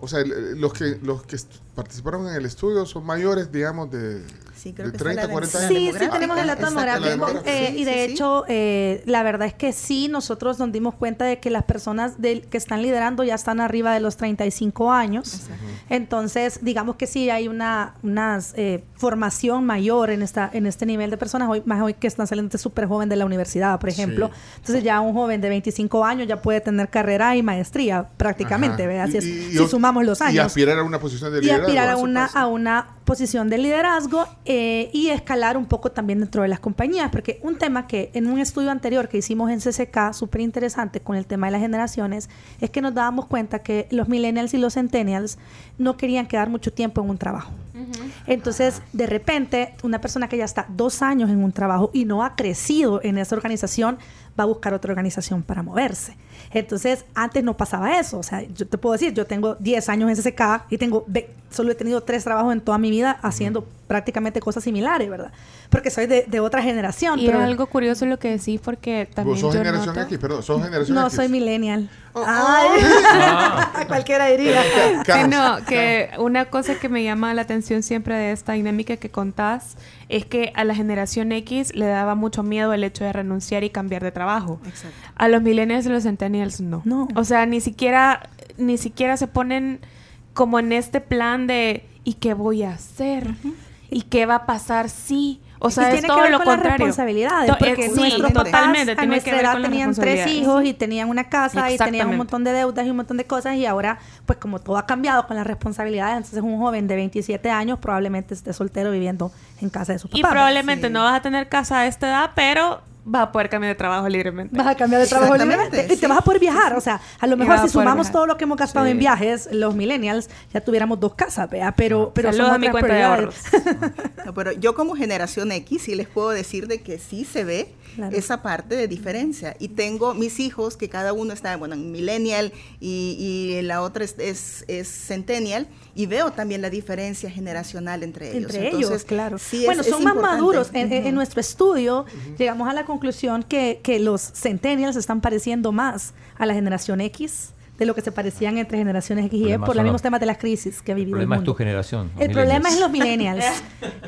O sea, el- los que los que participaron en el estudio son mayores, digamos, de, Sí, creo de que está 30, la 40 densidad años. Sí, sí tenemos el dato demográfico. eh, Sí, y de sí, sí. hecho, eh, la verdad es que sí, nosotros nos dimos cuenta de que las personas del, que están liderando ya están arriba de los 35 años. Exacto. Entonces, digamos que sí hay una unas, eh, formación mayor en esta en este nivel de personas, hoy más hoy que están saliendo súper joven de la universidad, por ejemplo. Sí. Entonces ya un joven de 25 años ya puede tener carrera y maestría prácticamente. ¿verdad? Si, es- Y- y- si y- sumamos los años Y aspirar a una posición de y liderazgo. aspirar a una, a una posición de liderazgo eh, y escalar un poco también dentro de las compañías, porque un tema que en un estudio anterior que hicimos en CCK, súper interesante con el tema de las generaciones, es que nos dábamos cuenta que los millennials y los centennials no querían quedar mucho tiempo en un trabajo. Entonces, de repente, una persona que ya está dos años en un trabajo y no ha crecido en esa organización, va a buscar otra organización para moverse. Entonces, antes no pasaba eso. O sea, yo te puedo decir, yo tengo 10 años en SSK y tengo, solo he tenido tres trabajos en toda mi vida haciendo prácticamente cosas similares, ¿verdad? Porque soy de, de otra generación. Y pero es algo curioso lo que decís porque también Vos sos yo generación noto- X, perdón, sos generación no X. soy millennial. Oh, Ay, Ah. cualquiera diría. Sí, no, que una cosa que me llama la atención siempre de esta dinámica que contás es que a la generación X le daba mucho miedo el hecho de renunciar y cambiar de trabajo. Exacto. A los millennials y los centennials no. No. O sea, ni siquiera, ni siquiera se ponen como en este plan de ¿y qué voy a hacer? ¿Y qué va a pasar si? O sea, y es tiene todo que ver lo con las contrario. responsabilidades, To- porque sí, nuestros papás totalmente, a nuestra que ver edad las tenían tres responsabilidades. hijos y tenían una casa y tenían un montón de deudas y un montón de cosas y ahora, pues como todo ha cambiado con las responsabilidades, entonces un joven de 27 años probablemente esté soltero viviendo en casa de su papá. Y probablemente Sí. no vas a tener casa a esta edad, pero vas a poder cambiar de trabajo libremente. Vas a cambiar de trabajo libremente y te vas a poder viajar. O sea, a lo mejor si sumamos viajar. todo lo que hemos gastado Sí. en viajes, los millennials, ya tuviéramos dos casas, ¿vea? Pero, pero Saludos a mi cuenta de prioridades. ahorros. No, pero yo como generación X sí les puedo decir de que sí se ve Claro. esa parte de diferencia. Y tengo mis hijos que cada uno está, bueno, en millennial y, y la otra es, es, es centennial y veo también la diferencia generacional entre ellos. Entre Entonces, ellos, claro. sí bueno, es son más importante. maduros. En, en- en Ujú. nuestro estudio llegamos a la conclusión que, que los centennials están pareciendo más a la generación X de lo que se parecían entre generaciones X y Y por los son mismos temas de las crisis que ha El vivido el problema es tu generación. El problema es los millennials.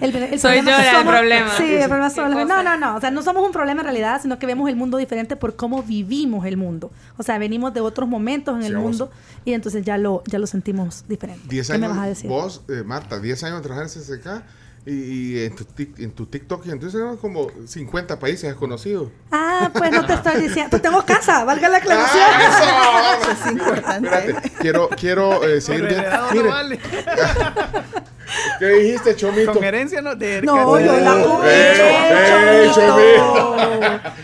El, el Soy problema yo somos- problema. Sí, el problema ¿Qué somos los- No, no, no. O sea, no somos un problema en realidad, sino que vemos el mundo diferente por cómo vivimos el mundo. O sea, venimos de otros momentos en Sí, el mundo y entonces ya lo, ya lo sentimos diferente. 10 ¿Qué años, me vas a decir? vos, eh, Marta, 10 años de trabajar en CCK y, y en, tu, tic- en tu TikTok y entonces eran como 50 países desconocidos. Ah, pues no te estoy diciendo. Pues tengo casa, valga la aclaración. ¡Ah, eso! Eso es importante. Espérate, quiero, quiero eh, seguir no Mire, vale. ¿qué dijiste, Chomito? Con herencia no te No, yo la comí. ¡Eh, chomito.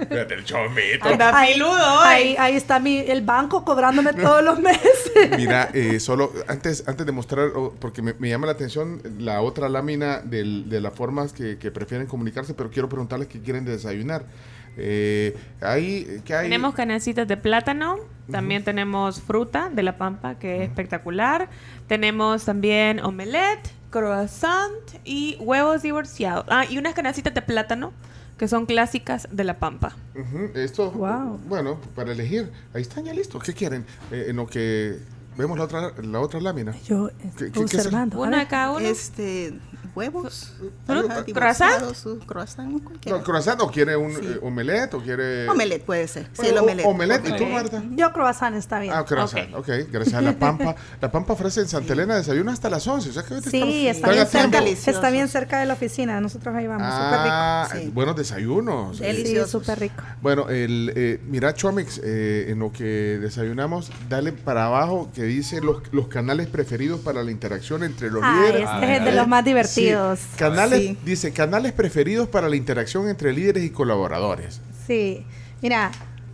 Espérate, el Chomito. Anda Ahí, filudo hoy. ahí, ahí está mi, el banco cobrándome todos los meses. Mira, eh, solo antes, antes de mostrar, oh, porque me, me llama la atención la otra lámina del- de las formas que, que prefieren comunicarse, pero quiero preguntarles qué quieren desayunar. Eh, hay, ¿qué hay? Tenemos canecitas de plátano, también tenemos fruta de la pampa, que es espectacular. Tenemos también omelette, croissant y huevos divorciados. Ah, y unas canecitas de plátano, que son clásicas de la pampa. Esto, Wow. bueno, para elegir. Ahí están ya listos. ¿Qué quieren? Eh, en lo que vemos la otra, la otra lámina. Yo ¿Qué- estoy qué- qué es eso? observando. A Uno ver. de cada uno. Este, huevos. Croissant. su croissant, cualquiera. No, croissant o quiere un Sí. eh, omelette o quiere... Omelette puede ser. Sí, el o- omelette. omelette. ¿Y tú. Marta? Yo croissant está bien. Ah, croissant. ok, gracias a La Pampa. La Pampa ofrece en Santa Elena desayuno hasta las 11. O sea que ahorita Sí, está bien, cerca, está bien cerca de la oficina. Nosotros ahí vamos, Ah, súper rico, sí. buenos desayunos. Eh, rico. Sí, deliciosos. súper rico. Bueno, el, eh, mira, Chomix, eh, en lo que desayunamos, dale para abajo que dice los, los canales preferidos para la interacción entre los Ah, líderes. este es el de los más divertidos. Sí, canales, Sí. Dice, canales preferidos para la interacción entre líderes y colaboradores. Sí. Mira,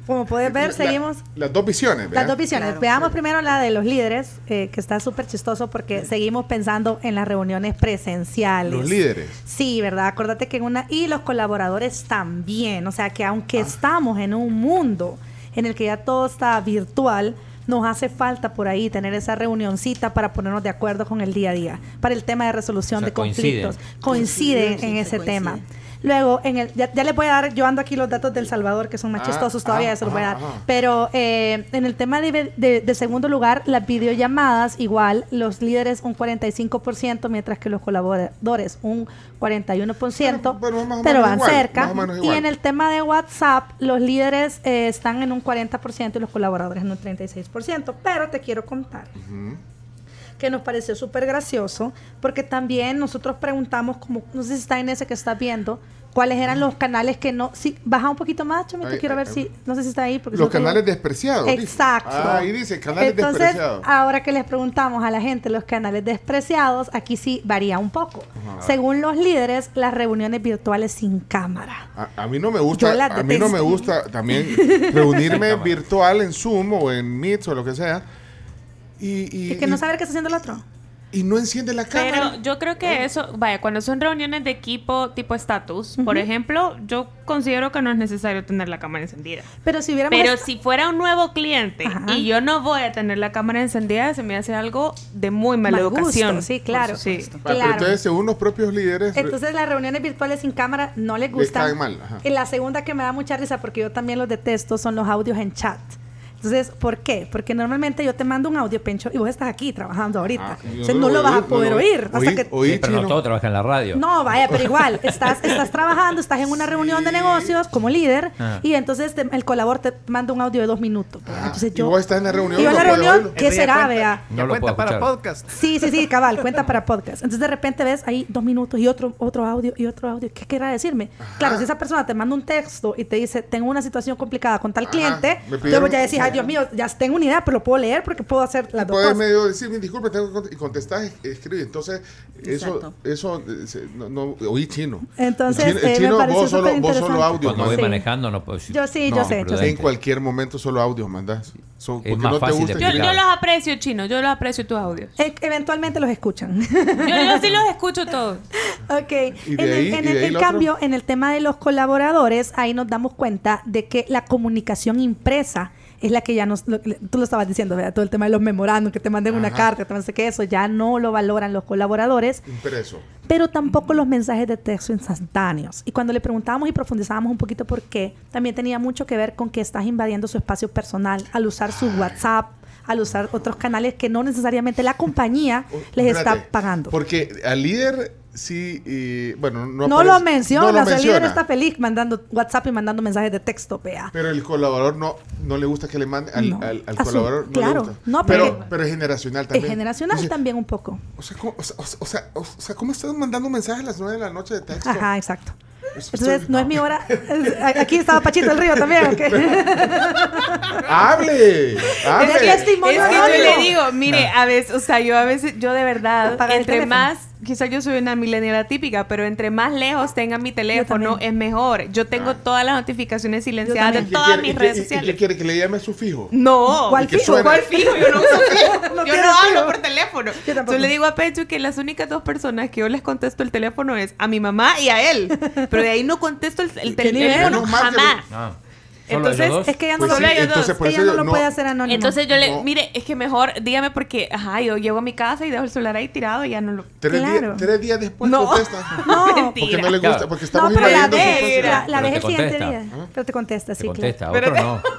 como puedes ver, La- seguimos las dos visiones, las ¿verdad? dos visiones. Claro, Veamos primero la de los líderes, eh, que está súper chistoso porque seguimos pensando en las reuniones presenciales. Los líderes. Sí, ¿verdad? Acuérdate que en una... Y los colaboradores también. O sea, que aunque Ah. estamos en un mundo en el que ya todo está virtual, nos hace falta por ahí tener esa reunioncita para ponernos de acuerdo con el día a día, para el tema de resolución O sea, de conflictos. coinciden. Coinciden Coinciden, en ese se tema. Luego, en el, ya, ya les voy a dar, yo ando aquí los datos del Salvador, que son más Ah, chistosos todavía, ajá, eso los voy a dar. Pero eh, en el tema de, de- de segundo lugar, las videollamadas, igual, los líderes un 45%, mientras que los colaboradores un 41%, Pero- pero más o pero menos van igual, cerca. más o menos Y en el tema de WhatsApp, los líderes eh, están en un 40% y los colaboradores en un 36%. Pero te quiero contar Ujú. Que nos pareció súper gracioso, porque también nosotros preguntamos, como, no sé si está en ese que estás viendo, cuáles eran los canales que no... Sí, baja un poquito más, Chomito, quiero ver ahí. si... No sé si está ahí. Porque Los canales despreciados. Exacto. Ah, ahí dice, canales Entonces, despreciados. ahora que les preguntamos a la gente los canales despreciados, aquí sí varía un poco. Ajá. Según los líderes, las reuniones virtuales sin cámara. A, a mí no me gusta, a mí no me gusta también reunirme virtual en Zoom o en Meet o lo que sea. Y, y, Es que no saber qué está haciendo el otro. y no enciende la cámara. Pero yo creo que eso, vaya, cuando son reuniones de equipo tipo estatus, por ejemplo, yo considero que no es necesario tener la cámara encendida. Pero si hubiéramos... Pero si fuera un nuevo cliente Ajá. y yo no voy a tener la cámara encendida, se me hace algo de muy mala Mal gusto, educación. sí, claro. Sí. Ah, pero claro. entonces, según los propios líderes, Entonces las reuniones virtuales sin cámara no les Les gustan. caen mal, ajá. Y la segunda que me da mucha risa, porque yo también los detesto, son los audios en chat. Entonces, ¿por qué? Porque normalmente yo te mando un audio, Pencho, y vos estás aquí trabajando ahorita. Ah, yo Entonces no lo vas a poder oír. hasta oí, que... oí, Sí, pero no todo trabaja en la radio. No, vaya, pero igual, estás, estás trabajando, estás en una reunión de negocios como líder Ah. y entonces te- el colaborador te manda un audio de dos minutos. Ah, entonces y yo... vos estás en la reunión, Y yo en la reunión, oírlo. ¿qué será, cuenta- vea? No cuenta puedo para escuchar. podcast. Sí, sí, sí, cabal, cuenta para podcast. Entonces de repente ves ahí dos minutos y otro, otro audio y otro audio. ¿Qué querrá decirme? Claro, si esa persona te manda un texto y te dice, tengo una situación complicada con tal Ajá, cliente, pidieron- ya decís, ay Dios mío, ya tengo una idea, pero lo puedo leer porque puedo hacer las dos Puedes cosas. medio decir, "Mi disculpe, tengo que cont-", y contestás, es- escribes. Entonces, eso, Exacto. eso, no, no, oí chino. Entonces, el chino, el eh, me chino, vos solo, vos solo audio Cuando voy Sí. manejando no puedo decir. Yo sí, No, yo sé, yo prudente. sé. En cualquier momento solo audio mandás. So, Es porque más no te fácil gusta de Yo, los aprecio, chino, yo los aprecio tus audios. E- eventualmente los escuchan. Yo, yo sí los escucho todos. Ok. ¿Y de en el, ahí- en y de el- ahí en cambio, otro? en el tema de los colaboradores, ahí nos damos cuenta de que la comunicación impresa es la que ya nos, lo- tú lo estabas diciendo, ¿verdad? Todo el tema de los memorandos, que te manden una carta, que no sé qué, eso ya no lo valoran los colaboradores, Impreso. pero tampoco los mensajes de texto instantáneos. Y cuando le preguntábamos y profundizábamos un poquito por qué, también tenía mucho que ver con que estás invadiendo su espacio personal al usar su WhatsApp, al usar otros canales que no necesariamente la compañía les está pagando. Porque al líder sí, y, bueno, no, No, lo mencionas, no lo el líder menciona. está feliz mandando WhatsApp y mandando mensajes de texto, vea. Pero el colaborador no, no le gusta que le mande al, No. al- al A su- colaborador. No claro. le gusta. No, pero, pero es generacional Es también. generacional Dice, también un poco. O sea, ¿cómo, o, sea, o sea, o sea, ¿cómo estás mandando un mensaje a las 9 de la noche de texto? Ajá, exacto. Entonces, no es mi hora. Aquí estaba Pachito el Río también, ¿ok? ¡Hable! ¡Hable! Es que Es que yo le digo, mire, a veces, o sea, yo a veces, yo de verdad, entre más, quizás yo soy una millennial atípica, pero entre más lejos tenga mi teléfono es mejor. Yo tengo Ah. todas las notificaciones silenciadas de también. ¿Y qué todas quiere- mis y redes y- y sociales. qué quiere que le llame a su fijo? No, ¿Cuál fijo? suene. ¿Cuál fijo? Yo no uso fijo. No yo no hablo fijo. por teléfono. Yo. Yo le digo a Pecho que las únicas dos personas que yo les contesto el teléfono es a mi mamá y a él. Pero de ahí no contesto el, el teléfono que jamás. Ah, ¿solo Entonces? Es que ella no Pues lo, sí, entonces dos. por ella eso no lo no- puede hacer anónimo. Entonces yo le, No. mire, es que mejor dígame porque, ajá, yo llego a mi casa y dejo el celular ahí tirado y ya no lo... Tres, Claro. días, tres días después No. contesta. No, Porque no le gusta, Claro. porque no, estamos pero la invadiendo espacio. la, la Pero ves te el siguiente contesta. día. Pero te contesta, Te sí, contesta, Pero otro te- no.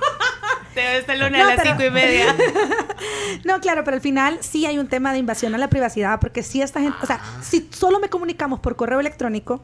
Te ves este lunes No, a las pero- cinco y media. claro. No, claro, pero al final sí hay un tema de invasión a la privacidad, porque si esta gente, o sea, Ah. si solo me comunicamos por correo electrónico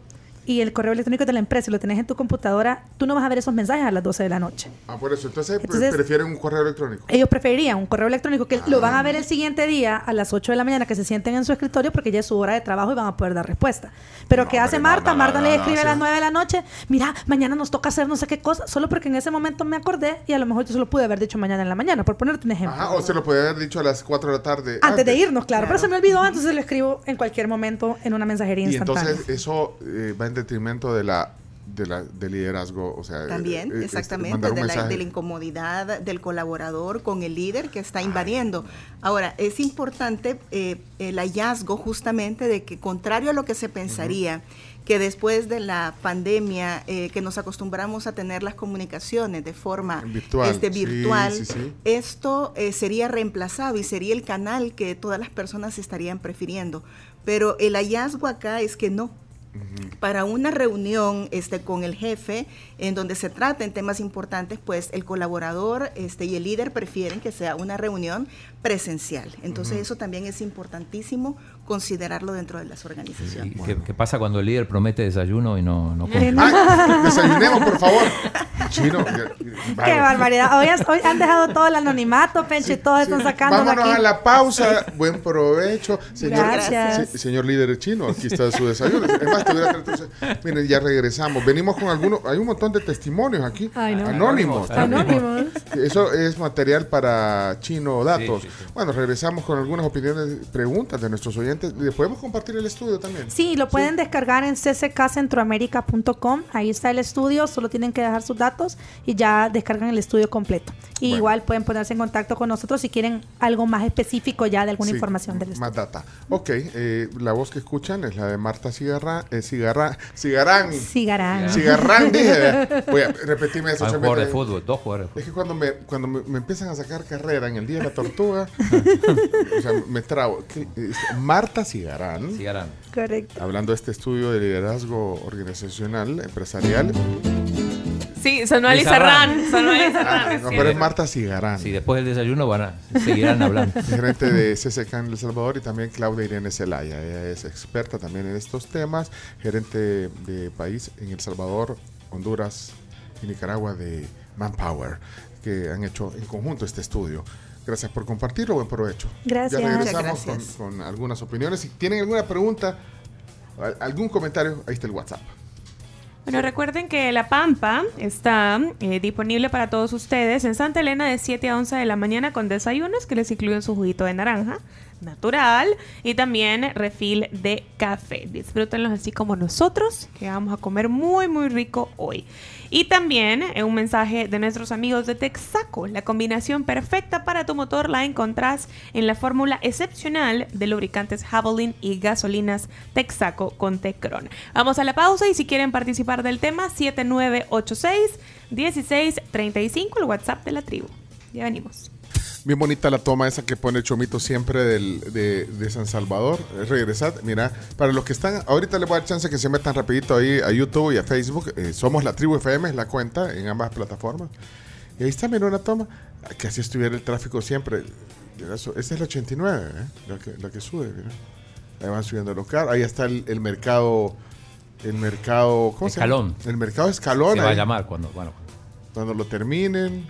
y el correo electrónico de la empresa y lo tenés en tu computadora, tú no vas a ver esos mensajes a las 12 de la noche. Ah, por eso. Entonces, pre- Entonces- prefieren un correo electrónico. Ellos preferirían un correo electrónico que lo Ah. van a ver el siguiente día a las 8 de la mañana que se sienten en su escritorio porque ya es su hora de trabajo y van a poder dar respuesta. Pero No, ¿qué hace hombre, Marta? no, Marta le escribe a las 9 de la noche, mira, mañana nos toca hacer no sé qué cosa, solo porque en ese momento me acordé y a lo mejor yo se lo pude haber dicho mañana en la mañana, por ponerte un ejemplo. Ajá, o se lo puede haber dicho a las 4 de la tarde. Antes de irnos, claro. Pero se me olvidó, entonces lo escribo en cualquier momento en una mensajería Y instantánea. entonces eso eh, va en detrimento de la, de la del liderazgo, o sea, También, eh, eh, este, exactamente, de la, de la incomodidad del colaborador con el líder que está invadiendo. Ahora, es importante eh, el hallazgo justamente de que, contrario a lo que se pensaría, que después de la pandemia, eh, que nos acostumbramos a tener las comunicaciones de forma Virtual, este, sí, virtual, sí, sí. esto eh, sería reemplazado y sería el canal que todas las personas estarían prefiriendo. Pero el hallazgo acá es que no, para una reunión este, con el jefe en donde se traten temas importantes, pues el colaborador este, y el líder prefieren que sea una reunión presencial. Entonces eso también es importantísimo considerarlo dentro de las ¿Y organizaciones. ¿Qué, qué pasa cuando el líder promete desayuno y no, no cumple? Ay, desayunemos, por favor. Chino. Qué barbaridad. Hoy, has- hoy han dejado todo el anonimato, Pencho, y todos están sacando Vámonos aquí. a la pausa. Buen provecho. Señor, Gracias. se- señor líder chino, aquí está su desayuno. Es más, te voy a traer tu- Miren, ya regresamos. Venimos con algunos, hay un montón de testimonios aquí. Ay, no. Anónimos. Anónimos. Eso es material para Chino Datos. Sí, sí, sí. Bueno, regresamos con algunas opiniones, preguntas de nuestros oyentes. ¿Le podemos compartir el estudio también? Sí, lo pueden descargar en cckcentroamerica.com. Ahí está el estudio, solo tienen que dejar sus datos y ya descargan el estudio completo. Y Bueno. igual pueden ponerse en contacto con nosotros si quieren algo más específico ya de alguna Sí, información del estudio. Más data. Ok, eh, la voz que escuchan es la de Marta Cigarra, eh, Cigarra, Cigarrán. Cigarrán, dije. Voy a repetirme eso. Un jugador de fútbol, dos jugadores de Es que cuando me, cuando me, me empiezan a sacar carrera en el Día de la Tortuga, o sea, me trabo. Marta Cigarán, Sigarán. Correcto. hablando de este estudio de liderazgo organizacional, empresarial. Sí. Sonó a Lizarrán. Ah, es no, cierto. pero es Marta Cigarán, Si después del desayuno van a, seguirán hablando. gerente de CCK en El Salvador, y también Claudia Irene Zelaya. Ella es experta también en estos temas, gerente de país en El Salvador, Honduras y Nicaragua de Manpower, que han hecho en conjunto este estudio. Gracias por compartirlo, buen provecho. Gracias. Ya regresamos con, gracias. con algunas opiniones. Si tienen alguna pregunta, al- algún comentario, ahí está el WhatsApp. Bueno, recuerden que La Pampa está eh, disponible para todos ustedes en Santa Elena de 7 a 11 de la mañana con desayunos que les incluyen su juguito de naranja natural y también refil de café. Disfrútenlos así como nosotros, que vamos a comer muy, muy rico hoy. Y también eh, un mensaje de nuestros amigos de Texaco. La combinación perfecta para tu motor la encontrás en la fórmula excepcional de lubricantes Javelin y gasolinas Texaco con Tecron. Vamos a la pausa y si quieren participar del tema, 7986 1635, el WhatsApp de la tribu. ya venimos. Bien bonita la toma esa que pone Chomito siempre del, de, de San Salvador. Eh, Regresad, mira, para los que están, ahorita les voy a dar chance que se metan rapidito ahí a YouTube y a Facebook. Eh, somos la tribu FM, es la cuenta en ambas plataformas. Y ahí está, mira una toma. Que así estuviera el tráfico siempre. Esta es la 89, ¿eh? la, que, la que sube, mira. Ahí van subiendo los carros. Ahí está el, el mercado, el mercado, ¿cómo Escalón. se llama? El mercado Escalón. Se va a llamar cuando, bueno, cuando lo terminen.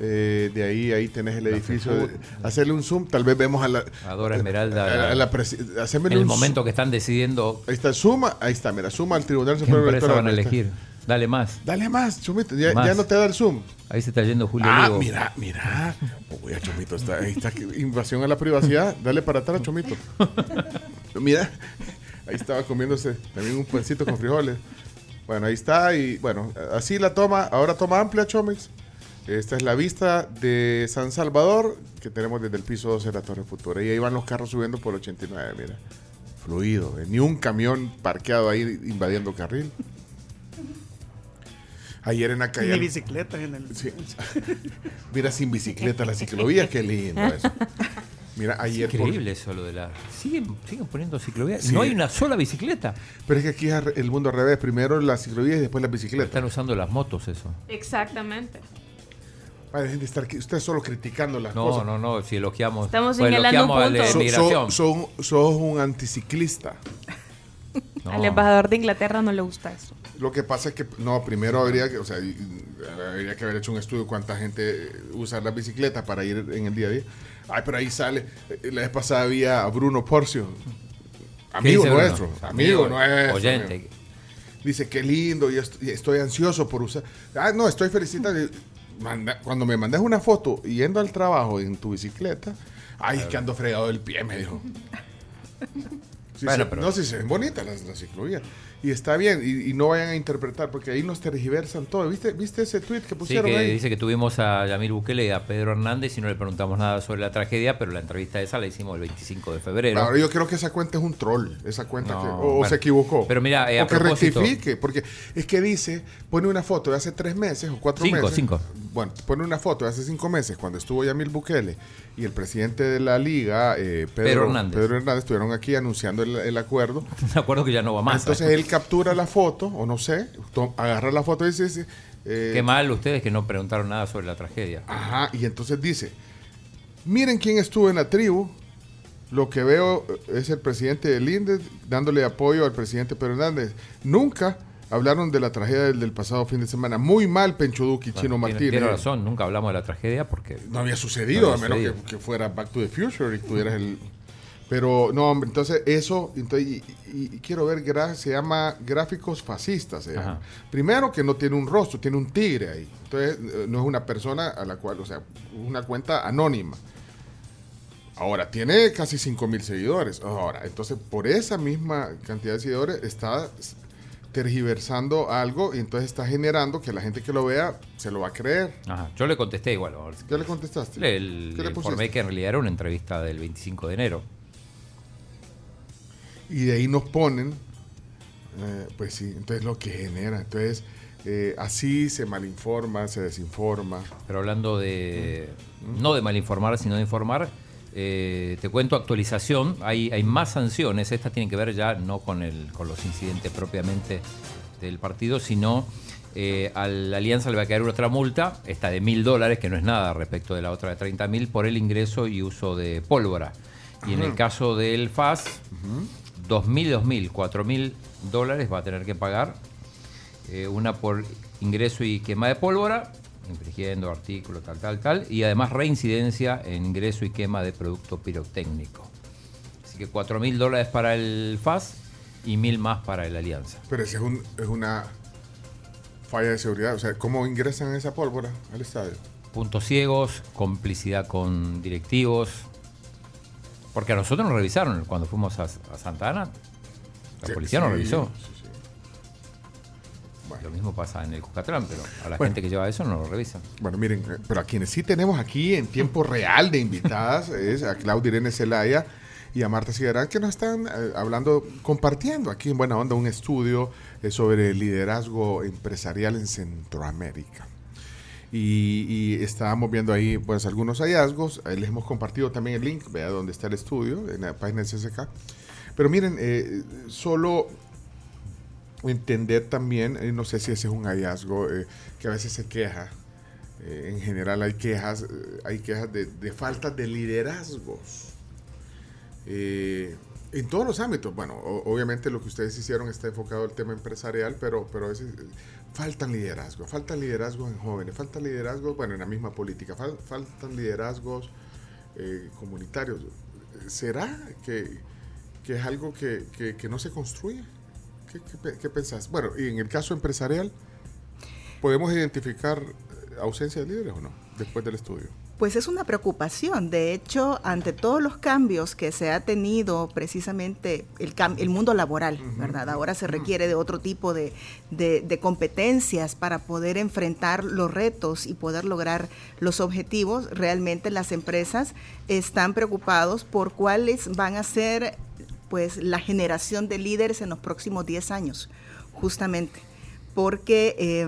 Eh, de ahí, ahí tenés el edificio. De- hacerle un zoom, tal vez vemos a la. a Dora Esmeralda. a a la en el un momento zoom. que están decidiendo Ahí está, suma, ahí está, mira, suma al Tribunal empresa Electoral. van a está. elegir. Dale más. Dale más, Chumito, ya, Más. ya no te da el zoom. Ahí se está yendo Julio Ah, Lugo. mira, mira. Uy, ya, Chomito, está, ahí está, invasión a la privacidad. Dale para atrás, Chomito. Mira, ahí estaba comiéndose también un pancito con frijoles. Bueno, ahí está, y bueno, así la toma, ahora toma amplia, Chomix. Esta es la vista de San Salvador que tenemos desde el piso 12 de la Torre Futura. Y ahí van los carros subiendo por 89, mira. Fluido, eh, ni un camión parqueado ahí invadiendo carril. Ayer en la calle. Ni bicicletas en el. Sí. Mira, sin bicicleta la ciclovía, qué lindo eso. Mira, ayer. Increíble eso lo de la. Siguen, siguen poniendo ciclovías. Sí. No hay una sola bicicleta. Pero es que aquí es el mundo al revés. Primero la ciclovía y después la bicicleta. Están usando las motos eso. Exactamente. Ay, dejen de estar aquí. Ustedes solo criticando las No, cosas. no, no. Si elogiamos. Estamos pues señalando elogiamos al de puntos. So- migración. so- son- sos un anticiclista. No. Al embajador de Inglaterra no le gusta eso. Lo que pasa es que, no, primero habría que, o sea, y- habría que haber hecho un estudio cuánta gente usa la bicicleta para ir en el día a día. Ay, pero ahí sale. eh, La vez pasada había a Bruno Porcio. ¿Qué Amigo nuestro. Amigo nuestro. Oyente. amigo. Dice, qué lindo, y estoy ansioso por usar. Ah, no, estoy felicitando. Manda- cuando me mandas una foto yendo al trabajo en tu bicicleta, ay, es que ando fregado del pie, me dijo. Sí, Bueno, sí, pero- No, sí, se ven bonitas las, las ciclovías. Y está bien, y, y no vayan a interpretar, porque ahí nos tergiversan todo. ¿Viste, ¿viste ese tweet que Sí, pusieron que ahí? dice que tuvimos a Yamil Bukele y a Pedro Hernández y no le preguntamos nada sobre la tragedia, pero la entrevista esa la hicimos el 25 de febrero. Ahora yo creo que esa cuenta es un troll, esa cuenta No, que, o, se equivocó. Pero mira, eh, a o que propósito- rectifique, porque es que dice, pone una foto de hace tres meses o cuatro Cinco, meses. cinco. Bueno, pone una foto de hace cinco meses cuando estuvo Yamil Bukele y el presidente de la liga, eh, Pedro, Pedro Hernández. Pedro Hernández, estuvieron aquí anunciando el, el acuerdo. Me acuerdo que ya no va más. Entonces él captura la foto, o no sé, agarra la foto y dice, dice, eh, Qué mal ustedes que no preguntaron nada sobre la tragedia. Ajá, y entonces dice, miren quién estuvo en la tribu. Lo que veo eh, es el presidente del INDE dándole apoyo al presidente Pedro Hernández. Nunca hablaron de la tragedia del, del pasado fin de semana. Muy mal Pencho Duque y Bueno, Chino Martínez. Tiene razón, nunca hablamos de la tragedia porque No había sucedido, No a menos que, fuera Back to the Future y tuvieras el... Pero no, hombre, entonces eso, entonces, y, y- y quiero ver, gra- se llama gráficos fascistas. se llama. Ajá. Primero que no tiene un rostro, tiene un tigre ahí. Entonces eh, no es una persona a la cual, o sea, una cuenta anónima. Ahora, tiene casi 5 mil seguidores. Ahora, entonces por esa misma cantidad de seguidores está tergiversando algo y entonces está generando que la gente que lo vea se lo va a creer. Ajá, yo le contesté igual. ¿Qué le contestaste? Le, el- ¿Qué le informé que en realidad era una entrevista del 25 de enero. Y de ahí nos ponen, eh, pues sí, entonces lo que genera. Entonces, eh, así se malinforma, se desinforma. Pero hablando de, no de malinformar, sino de informar, eh, te cuento actualización, hay, hay más sanciones, estas tienen que ver ya no con, el, con los incidentes propiamente del partido, sino eh, a la alianza le va a caer otra multa, esta de mil dólares, que no es nada respecto de la otra de 30 mil, por el ingreso y uso de pólvora. Y en el caso del FAS, dos mil, dos mil, cuatro mil dólares va a tener que pagar eh, una por ingreso y quema de pólvora, infringiendo artículo tal, tal, tal, y además reincidencia en ingreso y quema de producto pirotécnico. Así que 4 mil dólares para el FAS y mil más para el Alianza. Pero esa es, un- es una falla de seguridad. O sea, ¿cómo ingresan esa pólvora al estadio? Puntos ciegos, complicidad con directivos. Porque a nosotros nos revisaron cuando fuimos a, a Santa Ana. La Sí, policía nos sí, revisó. sí. Bueno. Lo mismo pasa en el Cucatlán, pero a la Bueno. gente que lleva eso no lo revisan. Bueno, miren, eh, pero a quienes sí tenemos aquí en tiempo real de invitadas es a Claudia Irene Zelaya y a Marta Cigarán que nos están eh, hablando, compartiendo aquí en Buena Onda un estudio eh, sobre el liderazgo empresarial en Centroamérica. Y, y estábamos viendo ahí pues algunos hallazgos. Les hemos compartido también el link, vea dónde está el estudio, en la página del CSK. Pero miren, eh, solo entender también, no sé si ese es un hallazgo eh, que a veces se queja. eh, en general hay quejas, eh, hay quejas de, de falta de liderazgos. Eh, en todos los ámbitos, bueno, obviamente lo que ustedes hicieron está enfocado al tema empresarial, pero, pero a veces faltan liderazgos, faltan liderazgos en jóvenes, faltan liderazgos, bueno, en la misma política, fal- faltan liderazgos comunitarios. ¿Será que, que es algo que- que no se construye? ¿Qué, qué, qué pensás? Bueno, y en el caso empresarial, ¿podemos identificar eh, ausencia de líderes o no después del estudio? Pues es una preocupación. De hecho, ante todos los cambios que se ha tenido precisamente el, el mundo laboral, ¿verdad? Ahora se requiere de otro tipo de, de- de competencias para poder enfrentar los retos y poder lograr los objetivos. Realmente las empresas están preocupados por cuáles van a ser pues la generación de líderes en los próximos 10 años, justamente. Porque eh,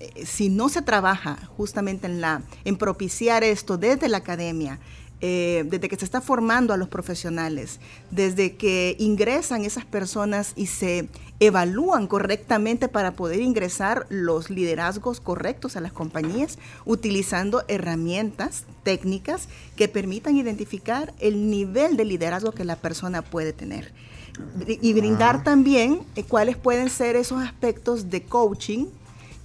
eh, si no se trabaja justamente en, la, en propiciar esto desde la academia, eh, desde que se está formando a los profesionales, desde que ingresan esas personas y se evalúan correctamente para poder ingresar los liderazgos correctos a las compañías, utilizando herramientas técnicas que permitan identificar el nivel de liderazgo que la persona puede tener. Y brindar también eh, cuáles pueden ser esos aspectos de coaching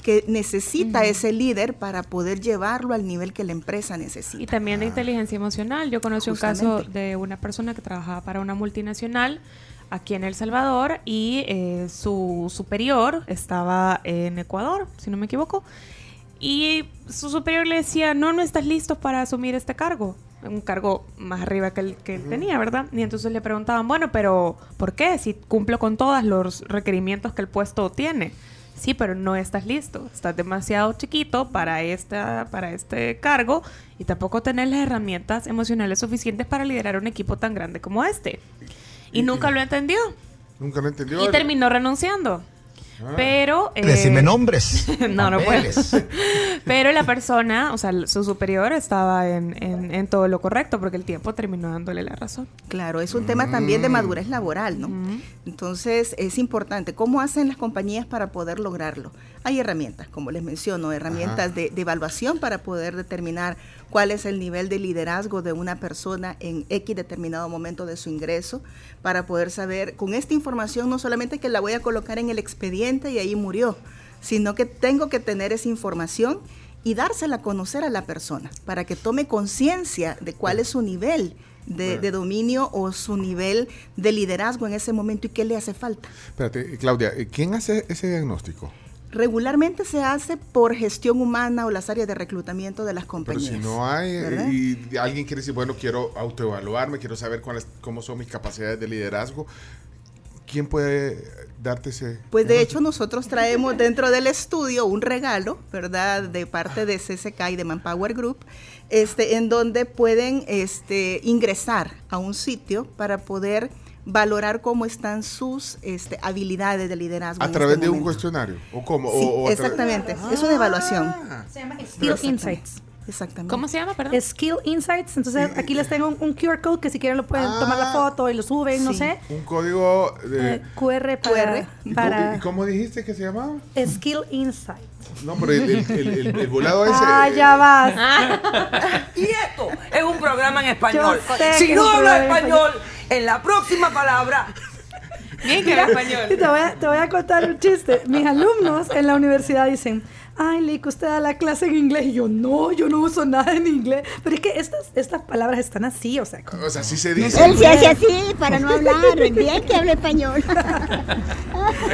que necesita ese líder para poder llevarlo al nivel que la empresa necesita. Y también de inteligencia emocional. Yo conocí un caso de una persona que trabajaba para una multinacional aquí en El Salvador y eh, su superior estaba en Ecuador, si no me equivoco. Y su superior le decía, no, no estás listo para asumir este cargo. Un cargo más arriba que el que él tenía, ¿verdad? Y entonces le preguntaban, bueno, pero ¿por qué? Si cumplo con todos los requerimientos que el puesto tiene. Sí, pero no estás listo. Estás demasiado chiquito para, esta, para este cargo y tampoco tenés las herramientas emocionales suficientes para liderar un equipo tan grande como este. Y Y- nunca y- lo entendió. Nunca lo entendió. Y terminó renunciando. Pero... eh, Decime nombres. no, no puedes. Pero la persona, o sea, su superior estaba en, en- en todo lo correcto porque el tiempo terminó dándole la razón. Claro, es un tema también de madurez laboral, ¿no? Entonces es importante. ¿Cómo hacen las compañías para poder lograrlo? Hay herramientas, como les menciono, herramientas de, de evaluación para poder determinar cuál es el nivel de liderazgo de una persona en X determinado momento de su ingreso, para poder saber, con esta información no solamente que la voy a colocar en el expediente y ahí murió, sino que tengo que tener esa información y dársela a conocer a la persona para que tome conciencia de cuál es su nivel de, de dominio o su nivel de liderazgo en ese momento y qué le hace falta. Espérate, Claudia, ¿quién hace ese diagnóstico? Regularmente se hace por gestión humana o las áreas de reclutamiento de las Pero compañías. si no hay, ¿verdad? y alguien quiere decir, bueno, quiero autoevaluarme, quiero saber cuáles, cómo son mis capacidades de liderazgo, ¿quién puede darte ese? Pues de hecho nosotros traemos dentro del estudio un regalo, ¿verdad? De parte de CSK y de Manpower Group, este, en donde pueden este, ingresar a un sitio para poder valorar cómo están sus este, habilidades de liderazgo. ¿A en través este de un cuestionario? ¿O cómo? Sí, O- o exactamente. Es una evaluación. Ah, Se llama Skill. Insights. Exactamente. ¿Cómo se llama, perdón? Skill Insights. Entonces aquí les tengo un, un QR code que si quieren lo pueden Ah. tomar la foto y lo suben, no sé. un código de... Eh, QR para, ¿Y, cómo, para y cómo dijiste que se llamaba? Skill Insight. No, pero el, el, el- el- el volado ese... Ah, eh, ya vas. Y esto es un programa en español. Si no hablas en español, en la próxima palabra Bien que era español. Te voy, a, te voy a contar un chiste. Mis alumnos en la universidad dicen, ay, Lico, usted da la clase en inglés. Y yo, no, yo no uso nada en inglés. Pero es que estas, estas palabras están así, o sea, como- O sea, así se dice. Él se hace así para no hablar. Bien que habla español.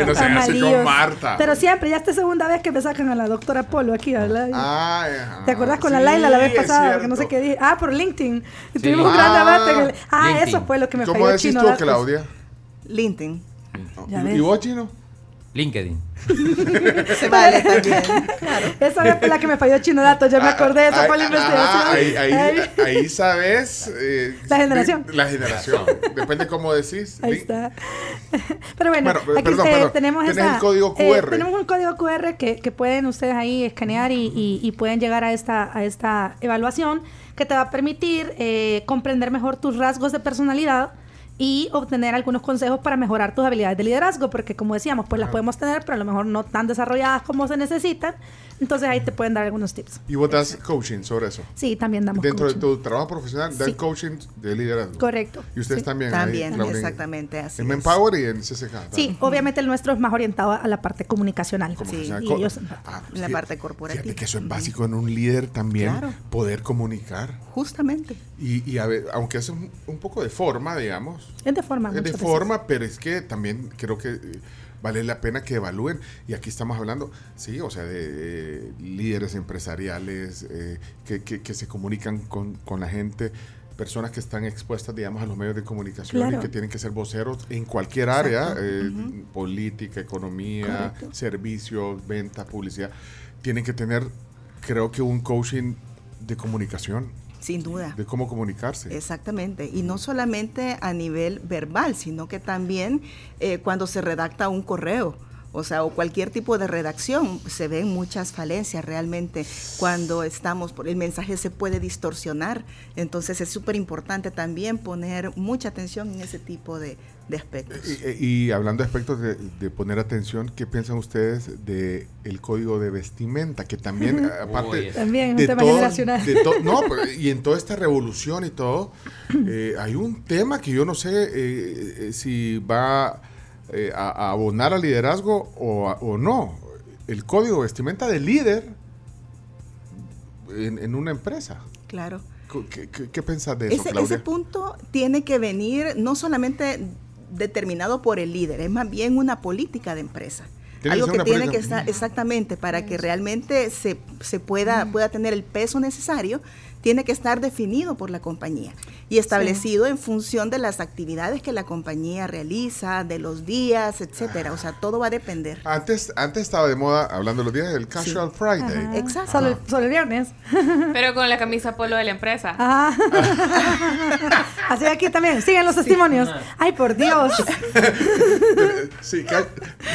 No sean así con. Marta. Pero siempre, ya esta segunda vez que me sacan a la doctora Polo aquí, ¿verdad? Ah, ajá. ¿Te acuerdas con la Laila la vez pasada? Que no sé qué dije. Ah, por LinkedIn. Sí. tuvimos un gran Ah, debate. en el- Ah, LinkedIn. eso fue lo que me ¿Cómo falló decís Chino tú. Claudia? LinkedIn. ¿Y, y vos, Chino? LinkedIn. Se vale también. Claro. Esa fue la que me falló Chino Datos, ya me acordé, esa fue la Ah, investigación. ah, Ahí, ahí, Ahí. ahí sabes. eh, La generación. de- la generación. Depende cómo decís. Ahí está. Pero bueno, Bueno, aquí perdón, eh, perdón. tenemos esa, el código eh, QR. tenemos un código QR que, que pueden ustedes ahí escanear y, y- y pueden llegar a esta, a esta evaluación que te va a permitir eh, comprender mejor tus rasgos de personalidad y obtener algunos consejos para mejorar tus habilidades de liderazgo, porque como decíamos, pues las podemos tener, pero a lo mejor no tan desarrolladas como se necesitan. Entonces ahí te pueden dar algunos tips. Y vos das coaching sobre eso. Sí, también damos Dentro coaching. de tu trabajo profesional, dan Sí. coaching de liderazgo. Correcto. Y ustedes Sí. también. ahí, También, exactamente, así En es. Manpower y en CCK. Sí, obviamente el nuestro es más orientado a la parte comunicacional. Sí. Y co- ellos- Ah, La fíjate- parte corporativa. Fíjate que eso es básico en un líder también, Claro. poder comunicar. Justamente. Y, y a ver, aunque es un, un poco de forma, digamos, Es de forma. es de veces. forma, pero es que también creo que eh, vale la pena que evalúen. Y aquí estamos hablando, sí, o sea, de líderes empresariales eh, que, que- que se comunican con, con la gente, personas que están expuestas, digamos, a los medios de comunicación Claro. y que tienen que ser voceros en cualquier área, eh, política, economía, Correcto. servicios, ventas, publicidad. Tienen que tener, creo que, un coaching de comunicación, Sin duda. de cómo comunicarse. Exactamente. Y no solamente a nivel verbal, sino que también eh, cuando se redacta un correo. O sea, o cualquier tipo de redacción, se ven muchas falencias realmente cuando estamos, por el mensaje se puede distorsionar. Entonces es súper importante también poner mucha atención en ese tipo de, de aspectos. Y, y hablando de aspectos de, de poner atención, ¿qué piensan ustedes de el código de vestimenta? Que también, aparte Uy. También un de tema todo- generacional. de to- no, pero- y en toda esta revolución y todo, eh, hay un tema que yo no sé eh, eh, si va eh, a, a abonar al liderazgo o, a- o no. El código de vestimenta del líder en, en una empresa. Claro. ¿Qué, qué, qué pensás de eso, Ese, Claudia? ese punto tiene que venir no solamente determinado por el líder, es más bien una política de empresa. Tiene Algo que tiene política. que estar exactamente para que realmente se, se pueda, pueda tener el peso necesario, tiene que estar definido por la compañía y establecido en función de las actividades que la compañía realiza, de los días, etcétera. O sea, todo va a depender. Antes, antes estaba de moda, hablando de los días, el Casual Friday. Ajá. Exacto. Solo, el- solo el viernes. Pero con la camisa polo de la empresa. Ah. Así aquí también. Siguen los testimonios. Ay, por Dios. Sí, ca-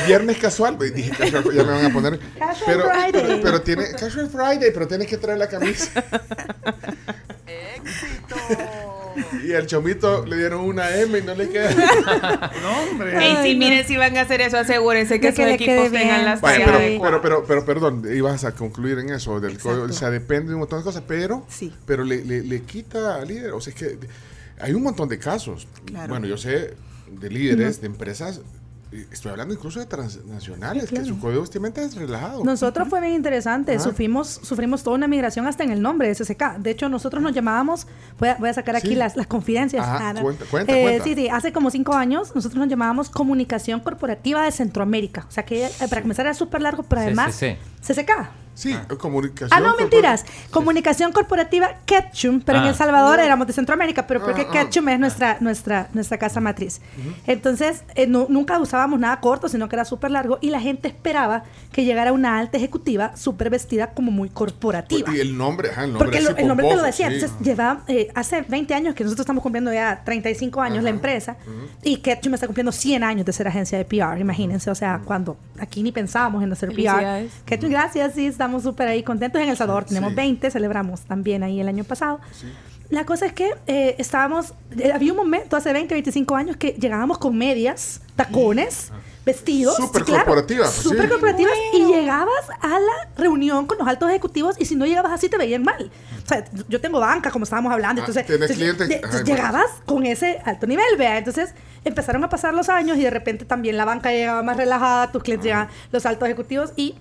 viernes casual, dije casual, ya me van a poner. Casual pero, Friday. pero, pero tiene casual Friday, pero tienes que traer la camisa. Y al chomito le dieron una M y no le queda. no, hombre. Sí, no. miren, si van a hacer eso, asegúrense que que sus equipos tengan las pero, pero, pero, pero, perdón, ibas a concluir en eso del código. O sea, depende de un montón de cosas, pero, Sí. pero le, le, le quita al líder. O sea, es que hay un montón de casos. Claro. Bueno, yo sé de líderes, de empresas, estoy hablando incluso de transnacionales, Sí, claro. que su código de vestimenta es relajado. Nosotros fue bien interesante. Ajá. Sufrimos, sufrimos toda una migración hasta en el nombre de SSK. De hecho, nosotros nos llamábamos, voy a, voy a sacar aquí Sí. las, las confidencias. Ajá, Ana. cuenta, cuenta, Eh, cuenta. Sí, sí, hace como cinco años nosotros nos llamábamos Comunicación Corporativa de Centroamérica. O sea que eh, para comenzar era súper largo, pero además CCC. Sí, comunicación. Ah, no, mentiras. Comunicación corporativa Ketchum, pero en Ah. El Salvador éramos de Centroamérica, pero porque Ah, ah. Ketchum es nuestra, nuestra, nuestra casa matriz. Entonces, eh, no- nunca usábamos nada corto, sino que era súper largo y la gente esperaba que llegara una alta ejecutiva súper vestida como muy corporativa. Y el nombre, ajá, el nombre. Porque así el nombre te lo decía. sí. Entonces, lleva, eh, hace 20 años que nosotros estamos cumpliendo ya 35 años la empresa y Ketchum está cumpliendo 100 años de ser agencia de PR, imagínense. O sea, cuando aquí ni pensábamos en hacer PR. Ketchum, gracias, sí, estamos súper ahí contentos. En El Salvador tenemos Sí. 20, celebramos también ahí el año pasado. La cosa es que eh, estábamos, eh, había un momento hace 20, 25 años que llegábamos con medias, tacones, vestidos. Súper sí, claro, corporativas, Súper sí. corporativas y llegabas a la reunión con los altos ejecutivos y si no llegabas así te veían mal. O sea, yo tengo banca, como estábamos hablando, Ah, entonces, tienes entonces, clientes- de- Ay, entonces bueno. llegabas con ese alto nivel, vea. Entonces empezaron a pasar los años y de repente también la banca llegaba más relajada, tus clientes llegaban, los altos ejecutivos y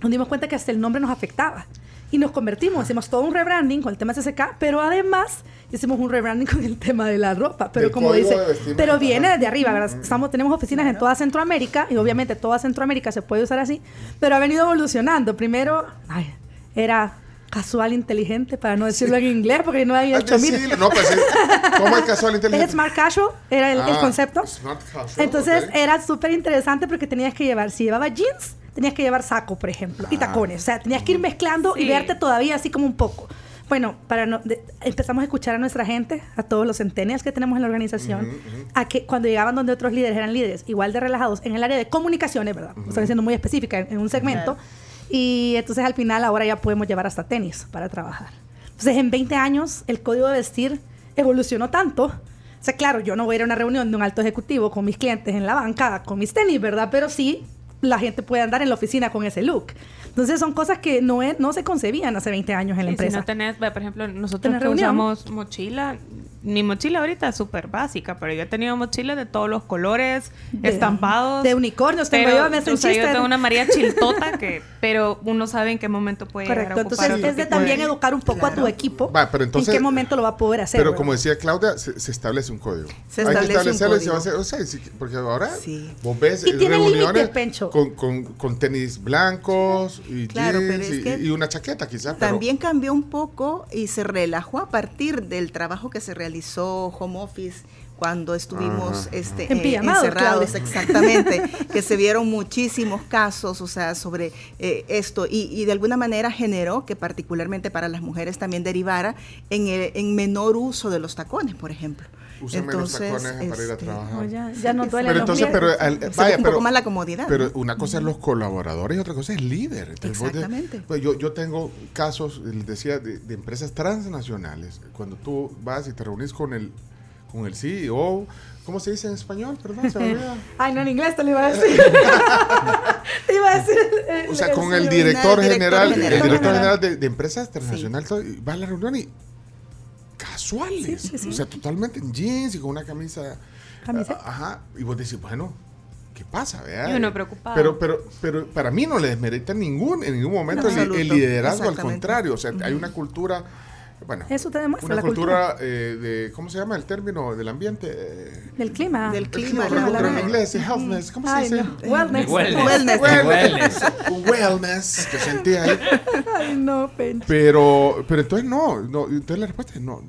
nos dimos cuenta que hasta el nombre nos afectaba. Y nos convertimos, hicimos todo un rebranding con el tema CCK, pero además hicimos un rebranding con el tema de la ropa. Pero Del como dice, pero viene desde arriba, ¿verdad? Estamos, tenemos oficinas en toda Centroamérica y obviamente toda Centroamérica se puede usar así, pero ha venido evolucionando. Primero, ay, era casual inteligente, para no decirlo en inglés, porque no había hecho mil. No, pues. ¿cómo es casual Es inteligente? Smart Casual, era el, el Ah, concepto. Smart casual, Entonces ok. era súper interesante porque tenías que llevar, si llevaba jeans, tenías que llevar saco, por ejemplo, y Ah. tacones. O sea, tenías que ir mezclando y Sí. verte todavía así como un poco. Bueno, para no, de- empezamos a escuchar a nuestra gente, a todos los centennials que tenemos en la organización, a que cuando llegaban donde otros líderes eran líderes igual de relajados en el área de comunicaciones, ¿verdad? Estoy siendo muy específica en, en un segmento. Y entonces al final ahora ya podemos llevar hasta tenis para trabajar. Entonces en 20 años el código de vestir evolucionó tanto. O sea, claro, yo no voy a ir a una reunión de un alto ejecutivo con mis clientes en la banca con mis tenis, ¿verdad? Pero sí la gente puede andar en la oficina con ese look. Entonces son cosas que no, es- no se concebían hace 20 años en la si empresa. no tenés, por ejemplo, nosotros ¿Tenés que usamos mochila, mi mochila ahorita es súper básica, pero yo he tenido mochilas de todos los colores, De- estampados. de unicornios tengo pero, yo, me o sea, yo tengo una María Chiltota que, pero uno sabe en qué momento puede llegar Correcto. a ocupar Entonces es de también de- educar un poco a tu Claro. equipo Va, pero entonces- en qué momento lo va a poder hacer. Pero ¿verdad? como decía Claudia, se, se establece un código. Se Hay que establece un establecerlo y se va a código. hacer, o sea, porque ahora Sí. vos ves Y tiene reuniones Pencho. con, con, con tenis blancos y Claro, pero jeans es y, que y una chaqueta quizás. pero- También cambió un poco y se relajó a partir del trabajo que se realizó home office cuando estuvimos este, En eh, encerrados, exactamente, que se vieron muchísimos casos, o sea, sobre eh, esto. Y, y de alguna manera generó que particularmente para las mujeres también derivara en, el- en menor uso de los tacones, por ejemplo. Usan menos tacones para ir a este, trabajar. Ya, ya no duele Pero los entonces, pies. pero, al- vaya, un pero, poco más la comodidad. pero una cosa es los colaboradores y otra cosa es el líder. Entonces, Exactamente. pues yo, yo tengo casos, les decía, de, de empresas transnacionales. Cuando tú vas y te reunís con el, con el CEO, ¿cómo se dice en español? Perdón, se me. Ay, no, en inglés te lo iba a decir. te iba a decir. O sea, con el señor, director director general, general. el director General. de, de empresas transnacionales, todo, y va a la reunión y casuales, Sí, sí, sí. o sea, totalmente en jeans y con una camisa, Camiseta. ah, ajá, y vos decís, bueno, ¿qué pasa? vea? Y uno preocupado. Pero, pero, pero para mí no le desmerita en ningún, en ningún momento En el, liderazgo, al contrario, o sea, hay una cultura, bueno, Eso te demuestra una la cultura, cultura. eh, de, ¿cómo se llama el término del ambiente? Eh, Del clima. Del el clima, clima, la- en inglés, healthness, ¿cómo se dice? no. Wellness. Wellness. Wellness. Wellness. Que sentí ahí. Ay, no, Pencho. Pero, pero entonces no, no, entonces la respuesta es no.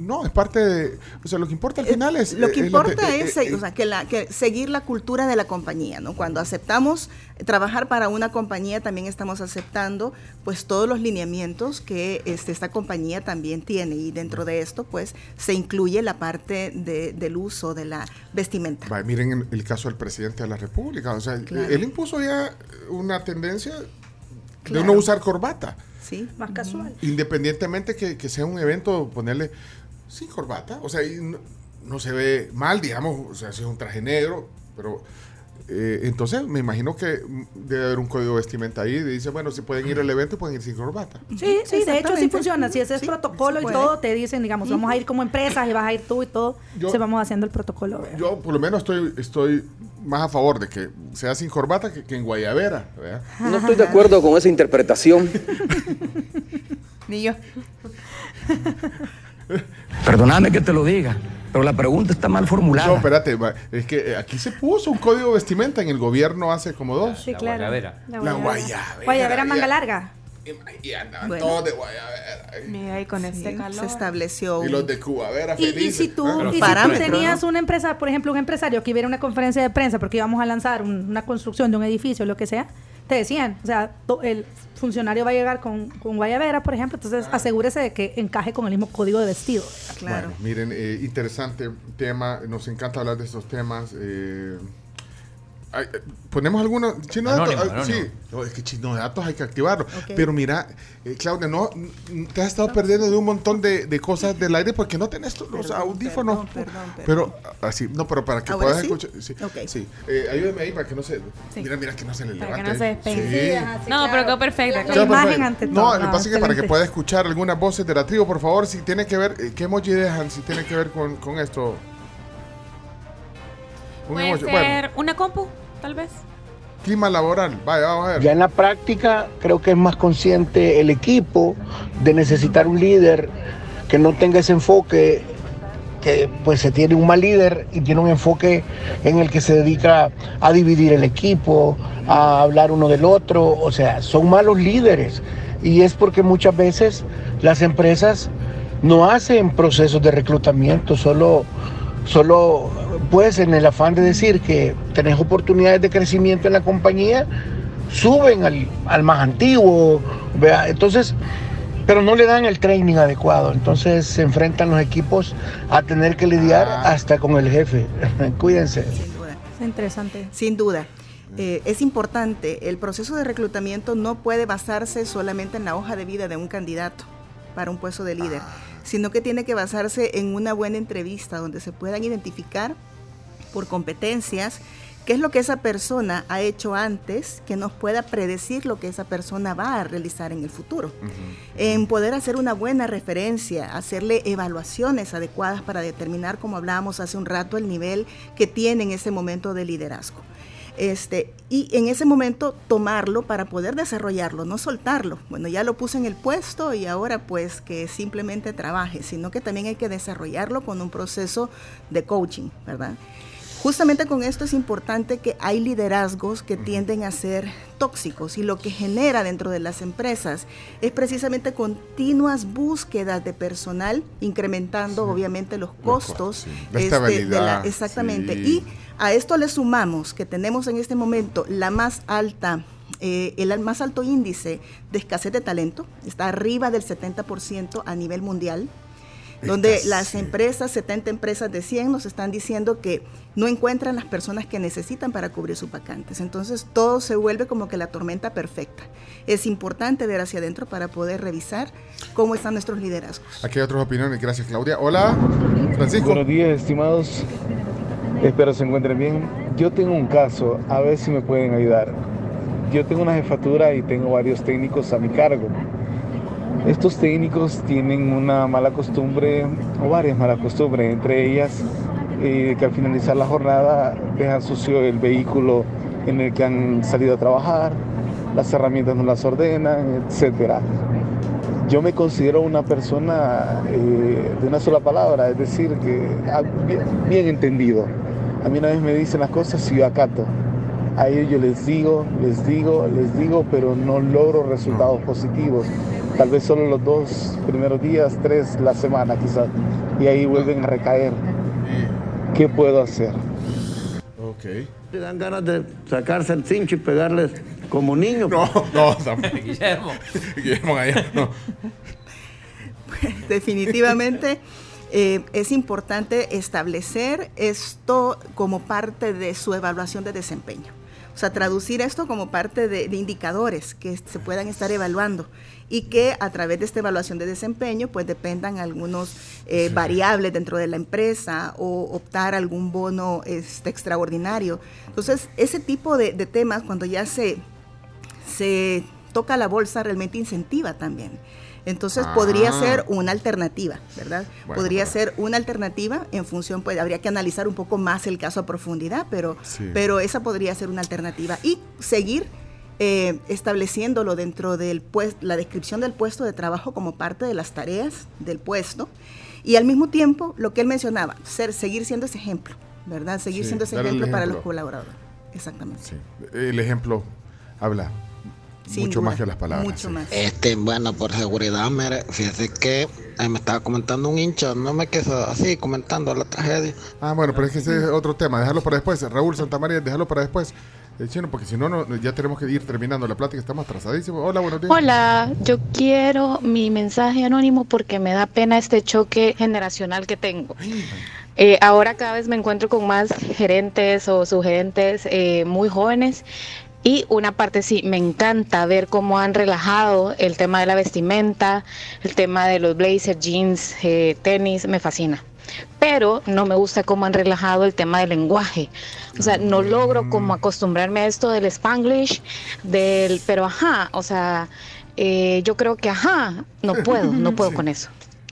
No, es parte de, o sea, lo que importa al final es... Eh, lo que es importa es, eh, se- o sea, que, la, que seguir la cultura de la compañía, ¿no? Cuando aceptamos trabajar para una compañía, también estamos aceptando, pues, todos los lineamientos que este, esta compañía también tiene y dentro de esto, pues, se incluye la parte de- del uso de la vestimenta. miren el, el caso del presidente de la República, o sea, Claro. él impuso ya una tendencia de no usar corbata, ¿sí? Más casual. independientemente que, que sea un evento, ponerle sin corbata, o sea, no, no se ve mal, digamos, o sea, si es un traje negro, pero... eh, entonces me imagino que debe haber un código de vestimenta ahí. Dice, bueno, si pueden ir al evento, pueden ir sin corbata. Sí, sí, de hecho sí funciona. Si ese es Sí, protocolo se y todo, te dicen, digamos, vamos a ir como empresas y vas a ir tú y todo, Yo- se vamos haciendo el protocolo. ¿verdad? Yo por lo menos estoy, estoy más a favor de que sea sin corbata que, que en guayabera. ¿verdad? No estoy de acuerdo con esa interpretación. Ni yo. Perdóname que te lo diga, pero la pregunta está mal formulada. No, espérate, es que eh, aquí se puso un código de vestimenta en el gobierno hace como dos. Sí, La claro. guayabera. La guayabera, Guayabera manga larga. Y, andaban Bueno. todos de guayabera. Mira, y con este Sí, calor. se estableció Y los de Y, felices. y si tú, ¿eh? Pero y si tú parámetros, tenías ¿no? una empresa, por ejemplo, un empresario que hubiera una conferencia de prensa porque íbamos a lanzar un- una construcción de un edificio, lo que sea, te decían, o sea, to- el funcionario va a llegar con, con guayabera, por ejemplo, entonces asegúrese de que encaje con el mismo código de vestido. Claro. Bueno, miren, eh, interesante tema. Nos encanta hablar de estos temas. eh, ay, eh, ¿Ponemos alguno? Chino Anónimo, datos. Ah, anónimo. sí, no, es que chino de datos hay que activarlo. Pero mira, eh, Claudia, no, te has estado perdiendo de un montón de, de cosas del aire porque no tenés tu- los Perdón, audífonos. perdón, perdón, Pero así, no, pero para que ¿Ahora puedas sí? escuchar. Sí. Eh, ayúdame ahí para que no se. Sí. Mira, mira que no se le Para que levante. no se despegue. Sí. ajá, sí, No, pero quedó perfecta. La Queda imagen perfecto. ante No, todo. lo que Ah, pasa es que para que pueda escuchar algunas voces de la tribu, por favor, si tiene que ver, eh, ¿qué emoji dejan? Si tiene que ver con, con esto. Un Puede emoji. ser Bueno, una compu, tal vez. clima laboral. Vaya, vamos a ver. Ya en la práctica creo que es más consciente el equipo de necesitar un líder que no tenga ese enfoque, que pues se tiene un mal líder y tiene un enfoque en el que se dedica a dividir el equipo, a hablar uno del otro, o sea, son malos líderes. Y es porque muchas veces las empresas no hacen procesos de reclutamiento, solo, solo pues en el afán de decir que tenés oportunidades de crecimiento en la compañía, suben al, al más antiguo. ¿vea? Entonces, pero no le dan el training adecuado. Entonces se enfrentan los equipos a tener que lidiar hasta con el jefe. Cuídense. Es interesante. Sin duda. Eh, es importante, el proceso de reclutamiento no puede basarse solamente en la hoja de vida de un candidato para un puesto de líder, sino que tiene que basarse en una buena entrevista donde se puedan identificar por competencias qué es lo que esa persona ha hecho antes que nos pueda predecir lo que esa persona va a realizar en el futuro. En poder hacer una buena referencia, hacerle evaluaciones adecuadas para determinar, como hablábamos hace un rato, el nivel que tiene en ese momento de liderazgo. Este, y en ese momento tomarlo para poder desarrollarlo, no soltarlo. Bueno, ya lo puse en el puesto y ahora pues que simplemente trabaje, sino que también hay que desarrollarlo con un proceso de coaching, ¿verdad? Justamente con esto es importante que hay liderazgos que tienden a ser tóxicos y lo que genera dentro de las empresas es precisamente continuas búsquedas de personal, incrementando obviamente los costos. sí. La este, de la- exactamente. sí. Y a esto le sumamos que tenemos en este momento la más alta, eh, el más alto índice de escasez de talento, está arriba del 70% a nivel mundial, donde Escasez. las empresas, 70 empresas de 100, nos están diciendo que no encuentran las personas que necesitan para cubrir sus vacantes. Entonces todo se vuelve como que la tormenta perfecta. Es importante ver hacia adentro para poder revisar cómo están nuestros liderazgos. Aquí hay otras opiniones. Gracias, Claudia. Hola, Francisco. Buenos días, estimados. Espero se encuentren bien. Yo tengo un caso, a ver si me pueden ayudar. Yo tengo una jefatura y tengo varios técnicos a mi cargo. Estos técnicos tienen una mala costumbre, o varias malas costumbres, entre ellas eh, que al finalizar la jornada dejan sucio el vehículo en el que han salido a trabajar, las herramientas no las ordenan, etcétera. Yo me considero una persona eh, de una sola palabra, es decir, que ah, bien entendido. A mí una vez me dicen las cosas y yo acato. A ellos yo les digo, les digo, les digo, pero no logro resultados positivos. Tal vez solo los dos primeros días, tres la semana quizás. Y ahí vuelven a recaer. ¿Qué puedo hacer? Ok. Le dan ganas de sacarse el cincho y pegarles como niño. No, no, tampoco. Guillermo. Guillermo Gallardo, no. Definitivamente eh, es importante establecer esto como parte de su evaluación de desempeño. O sea, traducir esto como parte de, de indicadores que se puedan estar evaluando y que a través de esta evaluación de desempeño pues dependan algunos eh, variables dentro de la empresa o optar algún bono este, extraordinario. Entonces, ese tipo de, de temas cuando ya se, se toca la bolsa realmente incentiva también. Entonces podría Ah. ser una alternativa, ¿verdad? Bueno, podría ser una alternativa en función, pues habría que analizar un poco más el caso a profundidad, pero, Sí. pero esa podría ser una alternativa. Y seguir eh, estableciéndolo dentro de la descripción del puesto de trabajo como parte de las tareas del puesto. Y al mismo tiempo, lo que él mencionaba, ser, seguir siendo ese ejemplo, ¿verdad? Seguir Sí, siendo ese ejemplo para los colaboradores. Exactamente. Sí. El ejemplo habla Sin mucho duda, más que las palabras. Mucho sí. más. Este, bueno, por seguridad, mire, fíjese que eh, me estaba comentando un hincha, no me quedo así comentando la tragedia. Ah, bueno, pero es que ese es otro tema. Déjalo para después. Raúl Santamaría, déjalo para después. Eh, chino, porque si no, no, ya tenemos que ir terminando la plática. Estamos atrasadísimos. Hola, buenos días. Hola, yo quiero mi mensaje anónimo porque me da pena este choque generacional que tengo. Eh, ahora cada vez me encuentro con más gerentes o sugerentes eh, muy jóvenes y una parte sí, me encanta ver cómo han relajado el tema de la vestimenta, el tema de los blazers, jeans, eh, tenis, me fascina. Pero no me gusta cómo han relajado el tema del lenguaje. O sea, no logro como acostumbrarme a esto del spanglish, del, pero ajá, o sea, eh, yo creo que ajá, no puedo, no puedo con eso.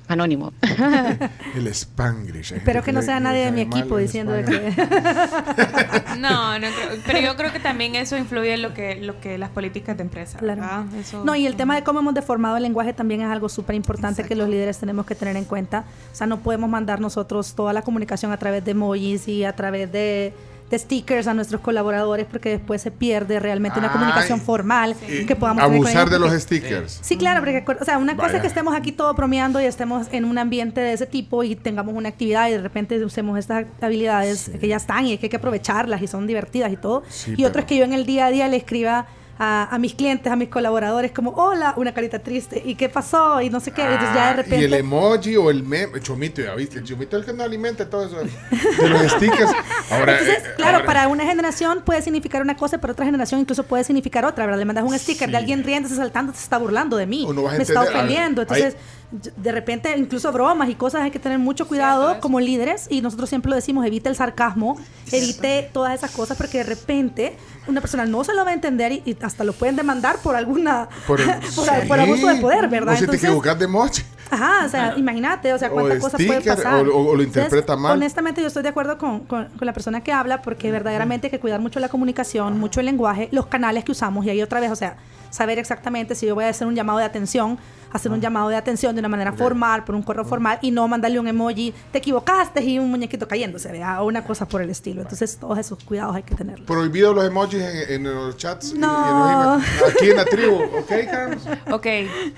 Anónimo. El Spanglish. Hay Espero que no sea nadie de mi equipo diciendo de Spanglish. que... No, no creo, pero yo creo que también eso influye en lo que, lo que las políticas de empresa. Claro. No, y el tema de cómo hemos deformado el lenguaje también es algo súper importante que los líderes tenemos que tener en cuenta. O sea, no podemos mandar nosotros toda la comunicación a través de emojis y a través de, de stickers a nuestros colaboradores porque después se pierde realmente una Ay. comunicación formal que podamos tener con Abusar de los stickers. Sí, claro, porque o sea, una cosa es que estemos aquí todo bromeando y estemos en un ambiente de ese tipo y tengamos una actividad y de repente usemos estas habilidades que ya están y que hay que aprovecharlas y son divertidas y todo. Sí, y otro pero- es que yo en el día a día le escriba a, a mis clientes, a mis colaboradores como, hola, una carita triste, ¿y qué pasó? Y no sé qué. Entonces ya de Ah, repente... Y el emoji o el meme, Chomito, ya viste, el Chomito es el que no alimenta todo eso de los stickers. Ahora, Entonces, eh, claro, ahora- para una generación puede significar una cosa, para otra generación incluso puede significar otra, ¿verdad? Le mandas un sticker de alguien riéndose, saltando, se está burlando de mí, me está ah, ofendiendo. Entonces, de repente, incluso bromas y cosas hay que tener mucho cuidado como líderes y nosotros siempre lo decimos, evite el sarcasmo, evite todas esas cosas porque de repente una persona no se lo va a entender y, y hasta lo pueden demandar por alguna por, por, por abuso de poder, ¿verdad? O si te Entonces, equivocas de emoji. Ajá, o sea, imagínate, o sea, cuántas cosas pueden pasar. o- o- o lo Entonces, interpreta mal. Honestamente, yo estoy de acuerdo con, con- con la persona que habla porque verdaderamente hay que cuidar mucho la comunicación, mucho el lenguaje, los canales que usamos y ahí otra vez, o sea, saber exactamente si yo voy a hacer un llamado de atención, hacer un llamado de atención de una manera formal, por un correo formal y no mandarle un emoji, te equivocaste y un muñequito cayéndose, ¿verdad? o una cosa por el estilo. Entonces, todos esos cuidados hay que tenerlos. Prohibido los emojis en, en los chats. y- y en los No. Aquí en la tribu, ¿ok, Carlos? Ok.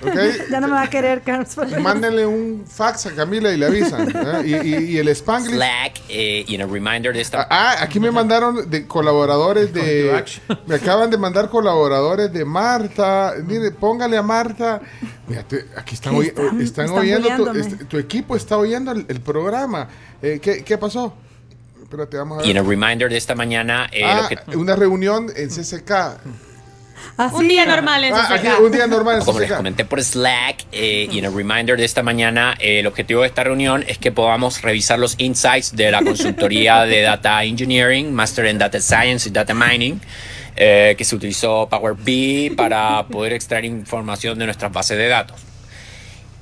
¿Ok? Ya no me va a querer, Carlos. Mándenle un fax a Camila y le avisan. ¿eh? Y, y- y el Spanglish. Slack, eh, y en el reminder de esta. Ah, aquí me mandaron de colaboradores de. Me acaban de mandar colaboradores de Marta. Mire, póngale a Marta. Fíjate, aquí están, oy- Están- están están oyendo. Tu, este- tu equipo está oyendo el, el programa. Eh, ¿qué, qué pasó? Espérate, vamos a ver. Y en el reminder de esta mañana, eh, Ah, lo que, una reunión en CCK. Un día normal en Ah, aquí, un día normal en como les comenté por Slack eh, y en el reminder de esta mañana, eh, el objetivo de esta reunión es que podamos revisar los insights de la consultoría de Data Engineering, Master en Data Science y Data Mining, eh, que se utilizó Power BI para poder extraer información de nuestras bases de datos.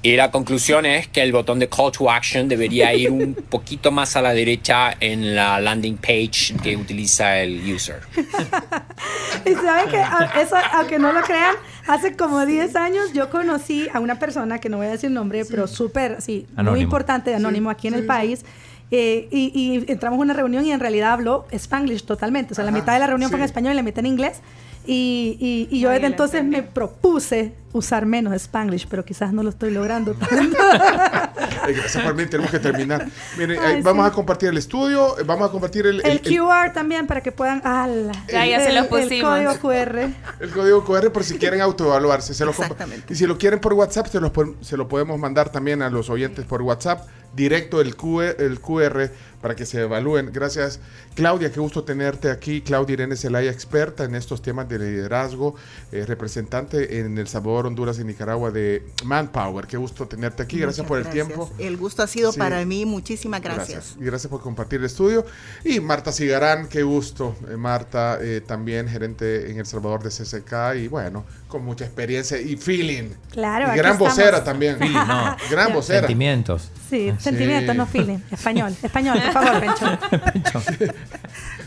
Y la conclusión es que el botón de Call to Action debería ir un poquito más a la derecha en la landing page que utiliza el user. Y saben que a- eso, aunque no lo crean, hace como 10 años yo conocí a una persona que no voy a decir nombre, pero súper, sí, muy Anónimo. importante, anónimo aquí en el país. Eh, y, y entramos a una reunión y en realidad habló Spanglish totalmente. O sea, la mitad de la reunión fue en español y la mitad en inglés. Y, y- y yo desde entonces me propuse usar menos Spanglish, pero quizás no lo estoy logrando tanto. Eh, gracias tenemos que terminar. Miren, Ay, eh, vamos sí. a compartir el estudio, eh, vamos a compartir el, El el- el- QR también para que puedan. ¡Hala! Ya, ya se El- lo El pusimos. código QR. el código QR por si quieren autoevaluarse. Se lo compa- Exactamente. y si lo quieren por WhatsApp, se, los se lo podemos mandar también a los oyentes por WhatsApp, directo el, QR, el QR para que se evalúen. Gracias, Claudia, qué gusto tenerte aquí. Claudia Irene Zelaya, experta en estos temas de liderazgo, eh, representante en El Salvador, Honduras y Nicaragua de Manpower. Qué gusto tenerte aquí. Gracias Muchas por el gracias. tiempo. El gusto ha sido Sí. para mí. Muchísimas gracias. Y gracias por compartir el estudio. Y Marta Cigarán, qué gusto. Eh, Marta, eh, también gerente en El Salvador de CCK y bueno, con mucha experiencia y feeling. Claro, Y gran estamos. vocera también. No. Gran vocera. Sentimientos. Sí, Sí. sentimientos, no feeling. Español, español, por favor, Pencho.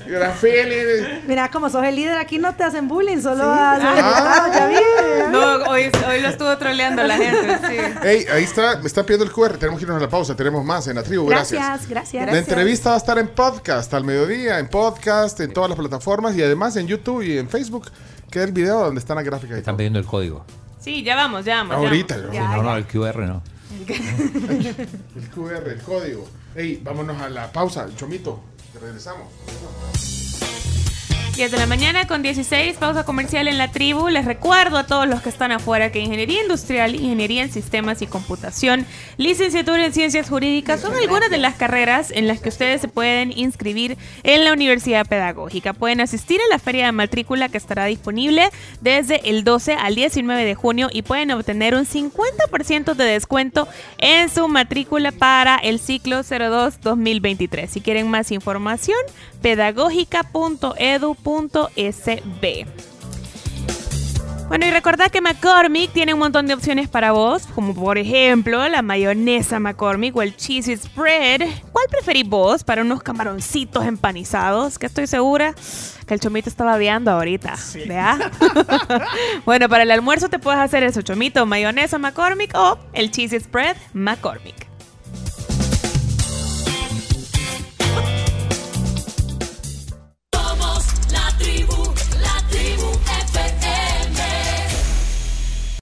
Gran feeling. Mira, como sos el líder aquí no te hacen bullying, solo a los Ah. ya vi. No, hoy, hoy lo estuvo troleando la gente, sí. Hey, ahí está, me está pidiendo el QR. Tenemos que irnos a la pausa. Tenemos más en la tribu. Gracias. Gracias, gracias. La entrevista va a estar en podcast al mediodía, en podcast, en todas las plataformas y además en YouTube y en Facebook. Queda el video donde están las gráficas. y Están todo. pidiendo el código. Sí, ya vamos, ya vamos. ya Ahorita. vamos. ¿no? Ya, no, ya. no, el QR no. El QR, el código. Hey, vámonos a la pausa. Chomito, regresamos. 10 de la mañana con 16, pausa comercial en la tribu. Les recuerdo a todos los que están afuera que Ingeniería Industrial, Ingeniería en Sistemas y Computación, Licenciatura en Ciencias Jurídicas son algunas de las carreras en las que ustedes se pueden inscribir en la Universidad Pedagógica. Pueden asistir a la feria de matrícula que estará disponible desde el 12 al 19 de junio y pueden obtener un 50% de descuento en su matrícula para el ciclo 02-2023. Si quieren más información, pedagógica.edu.sb. Bueno, y recordad que McCormick tiene un montón de opciones para vos, como por ejemplo la mayonesa McCormick o el cheesy spread. ¿Cuál preferís vos para unos camaroncitos empanizados? Que estoy segura que el chomito está babeando ahorita. ¿Vea? bueno, para el almuerzo te puedes hacer eso, chomito, mayonesa McCormick o el cheesy spread McCormick.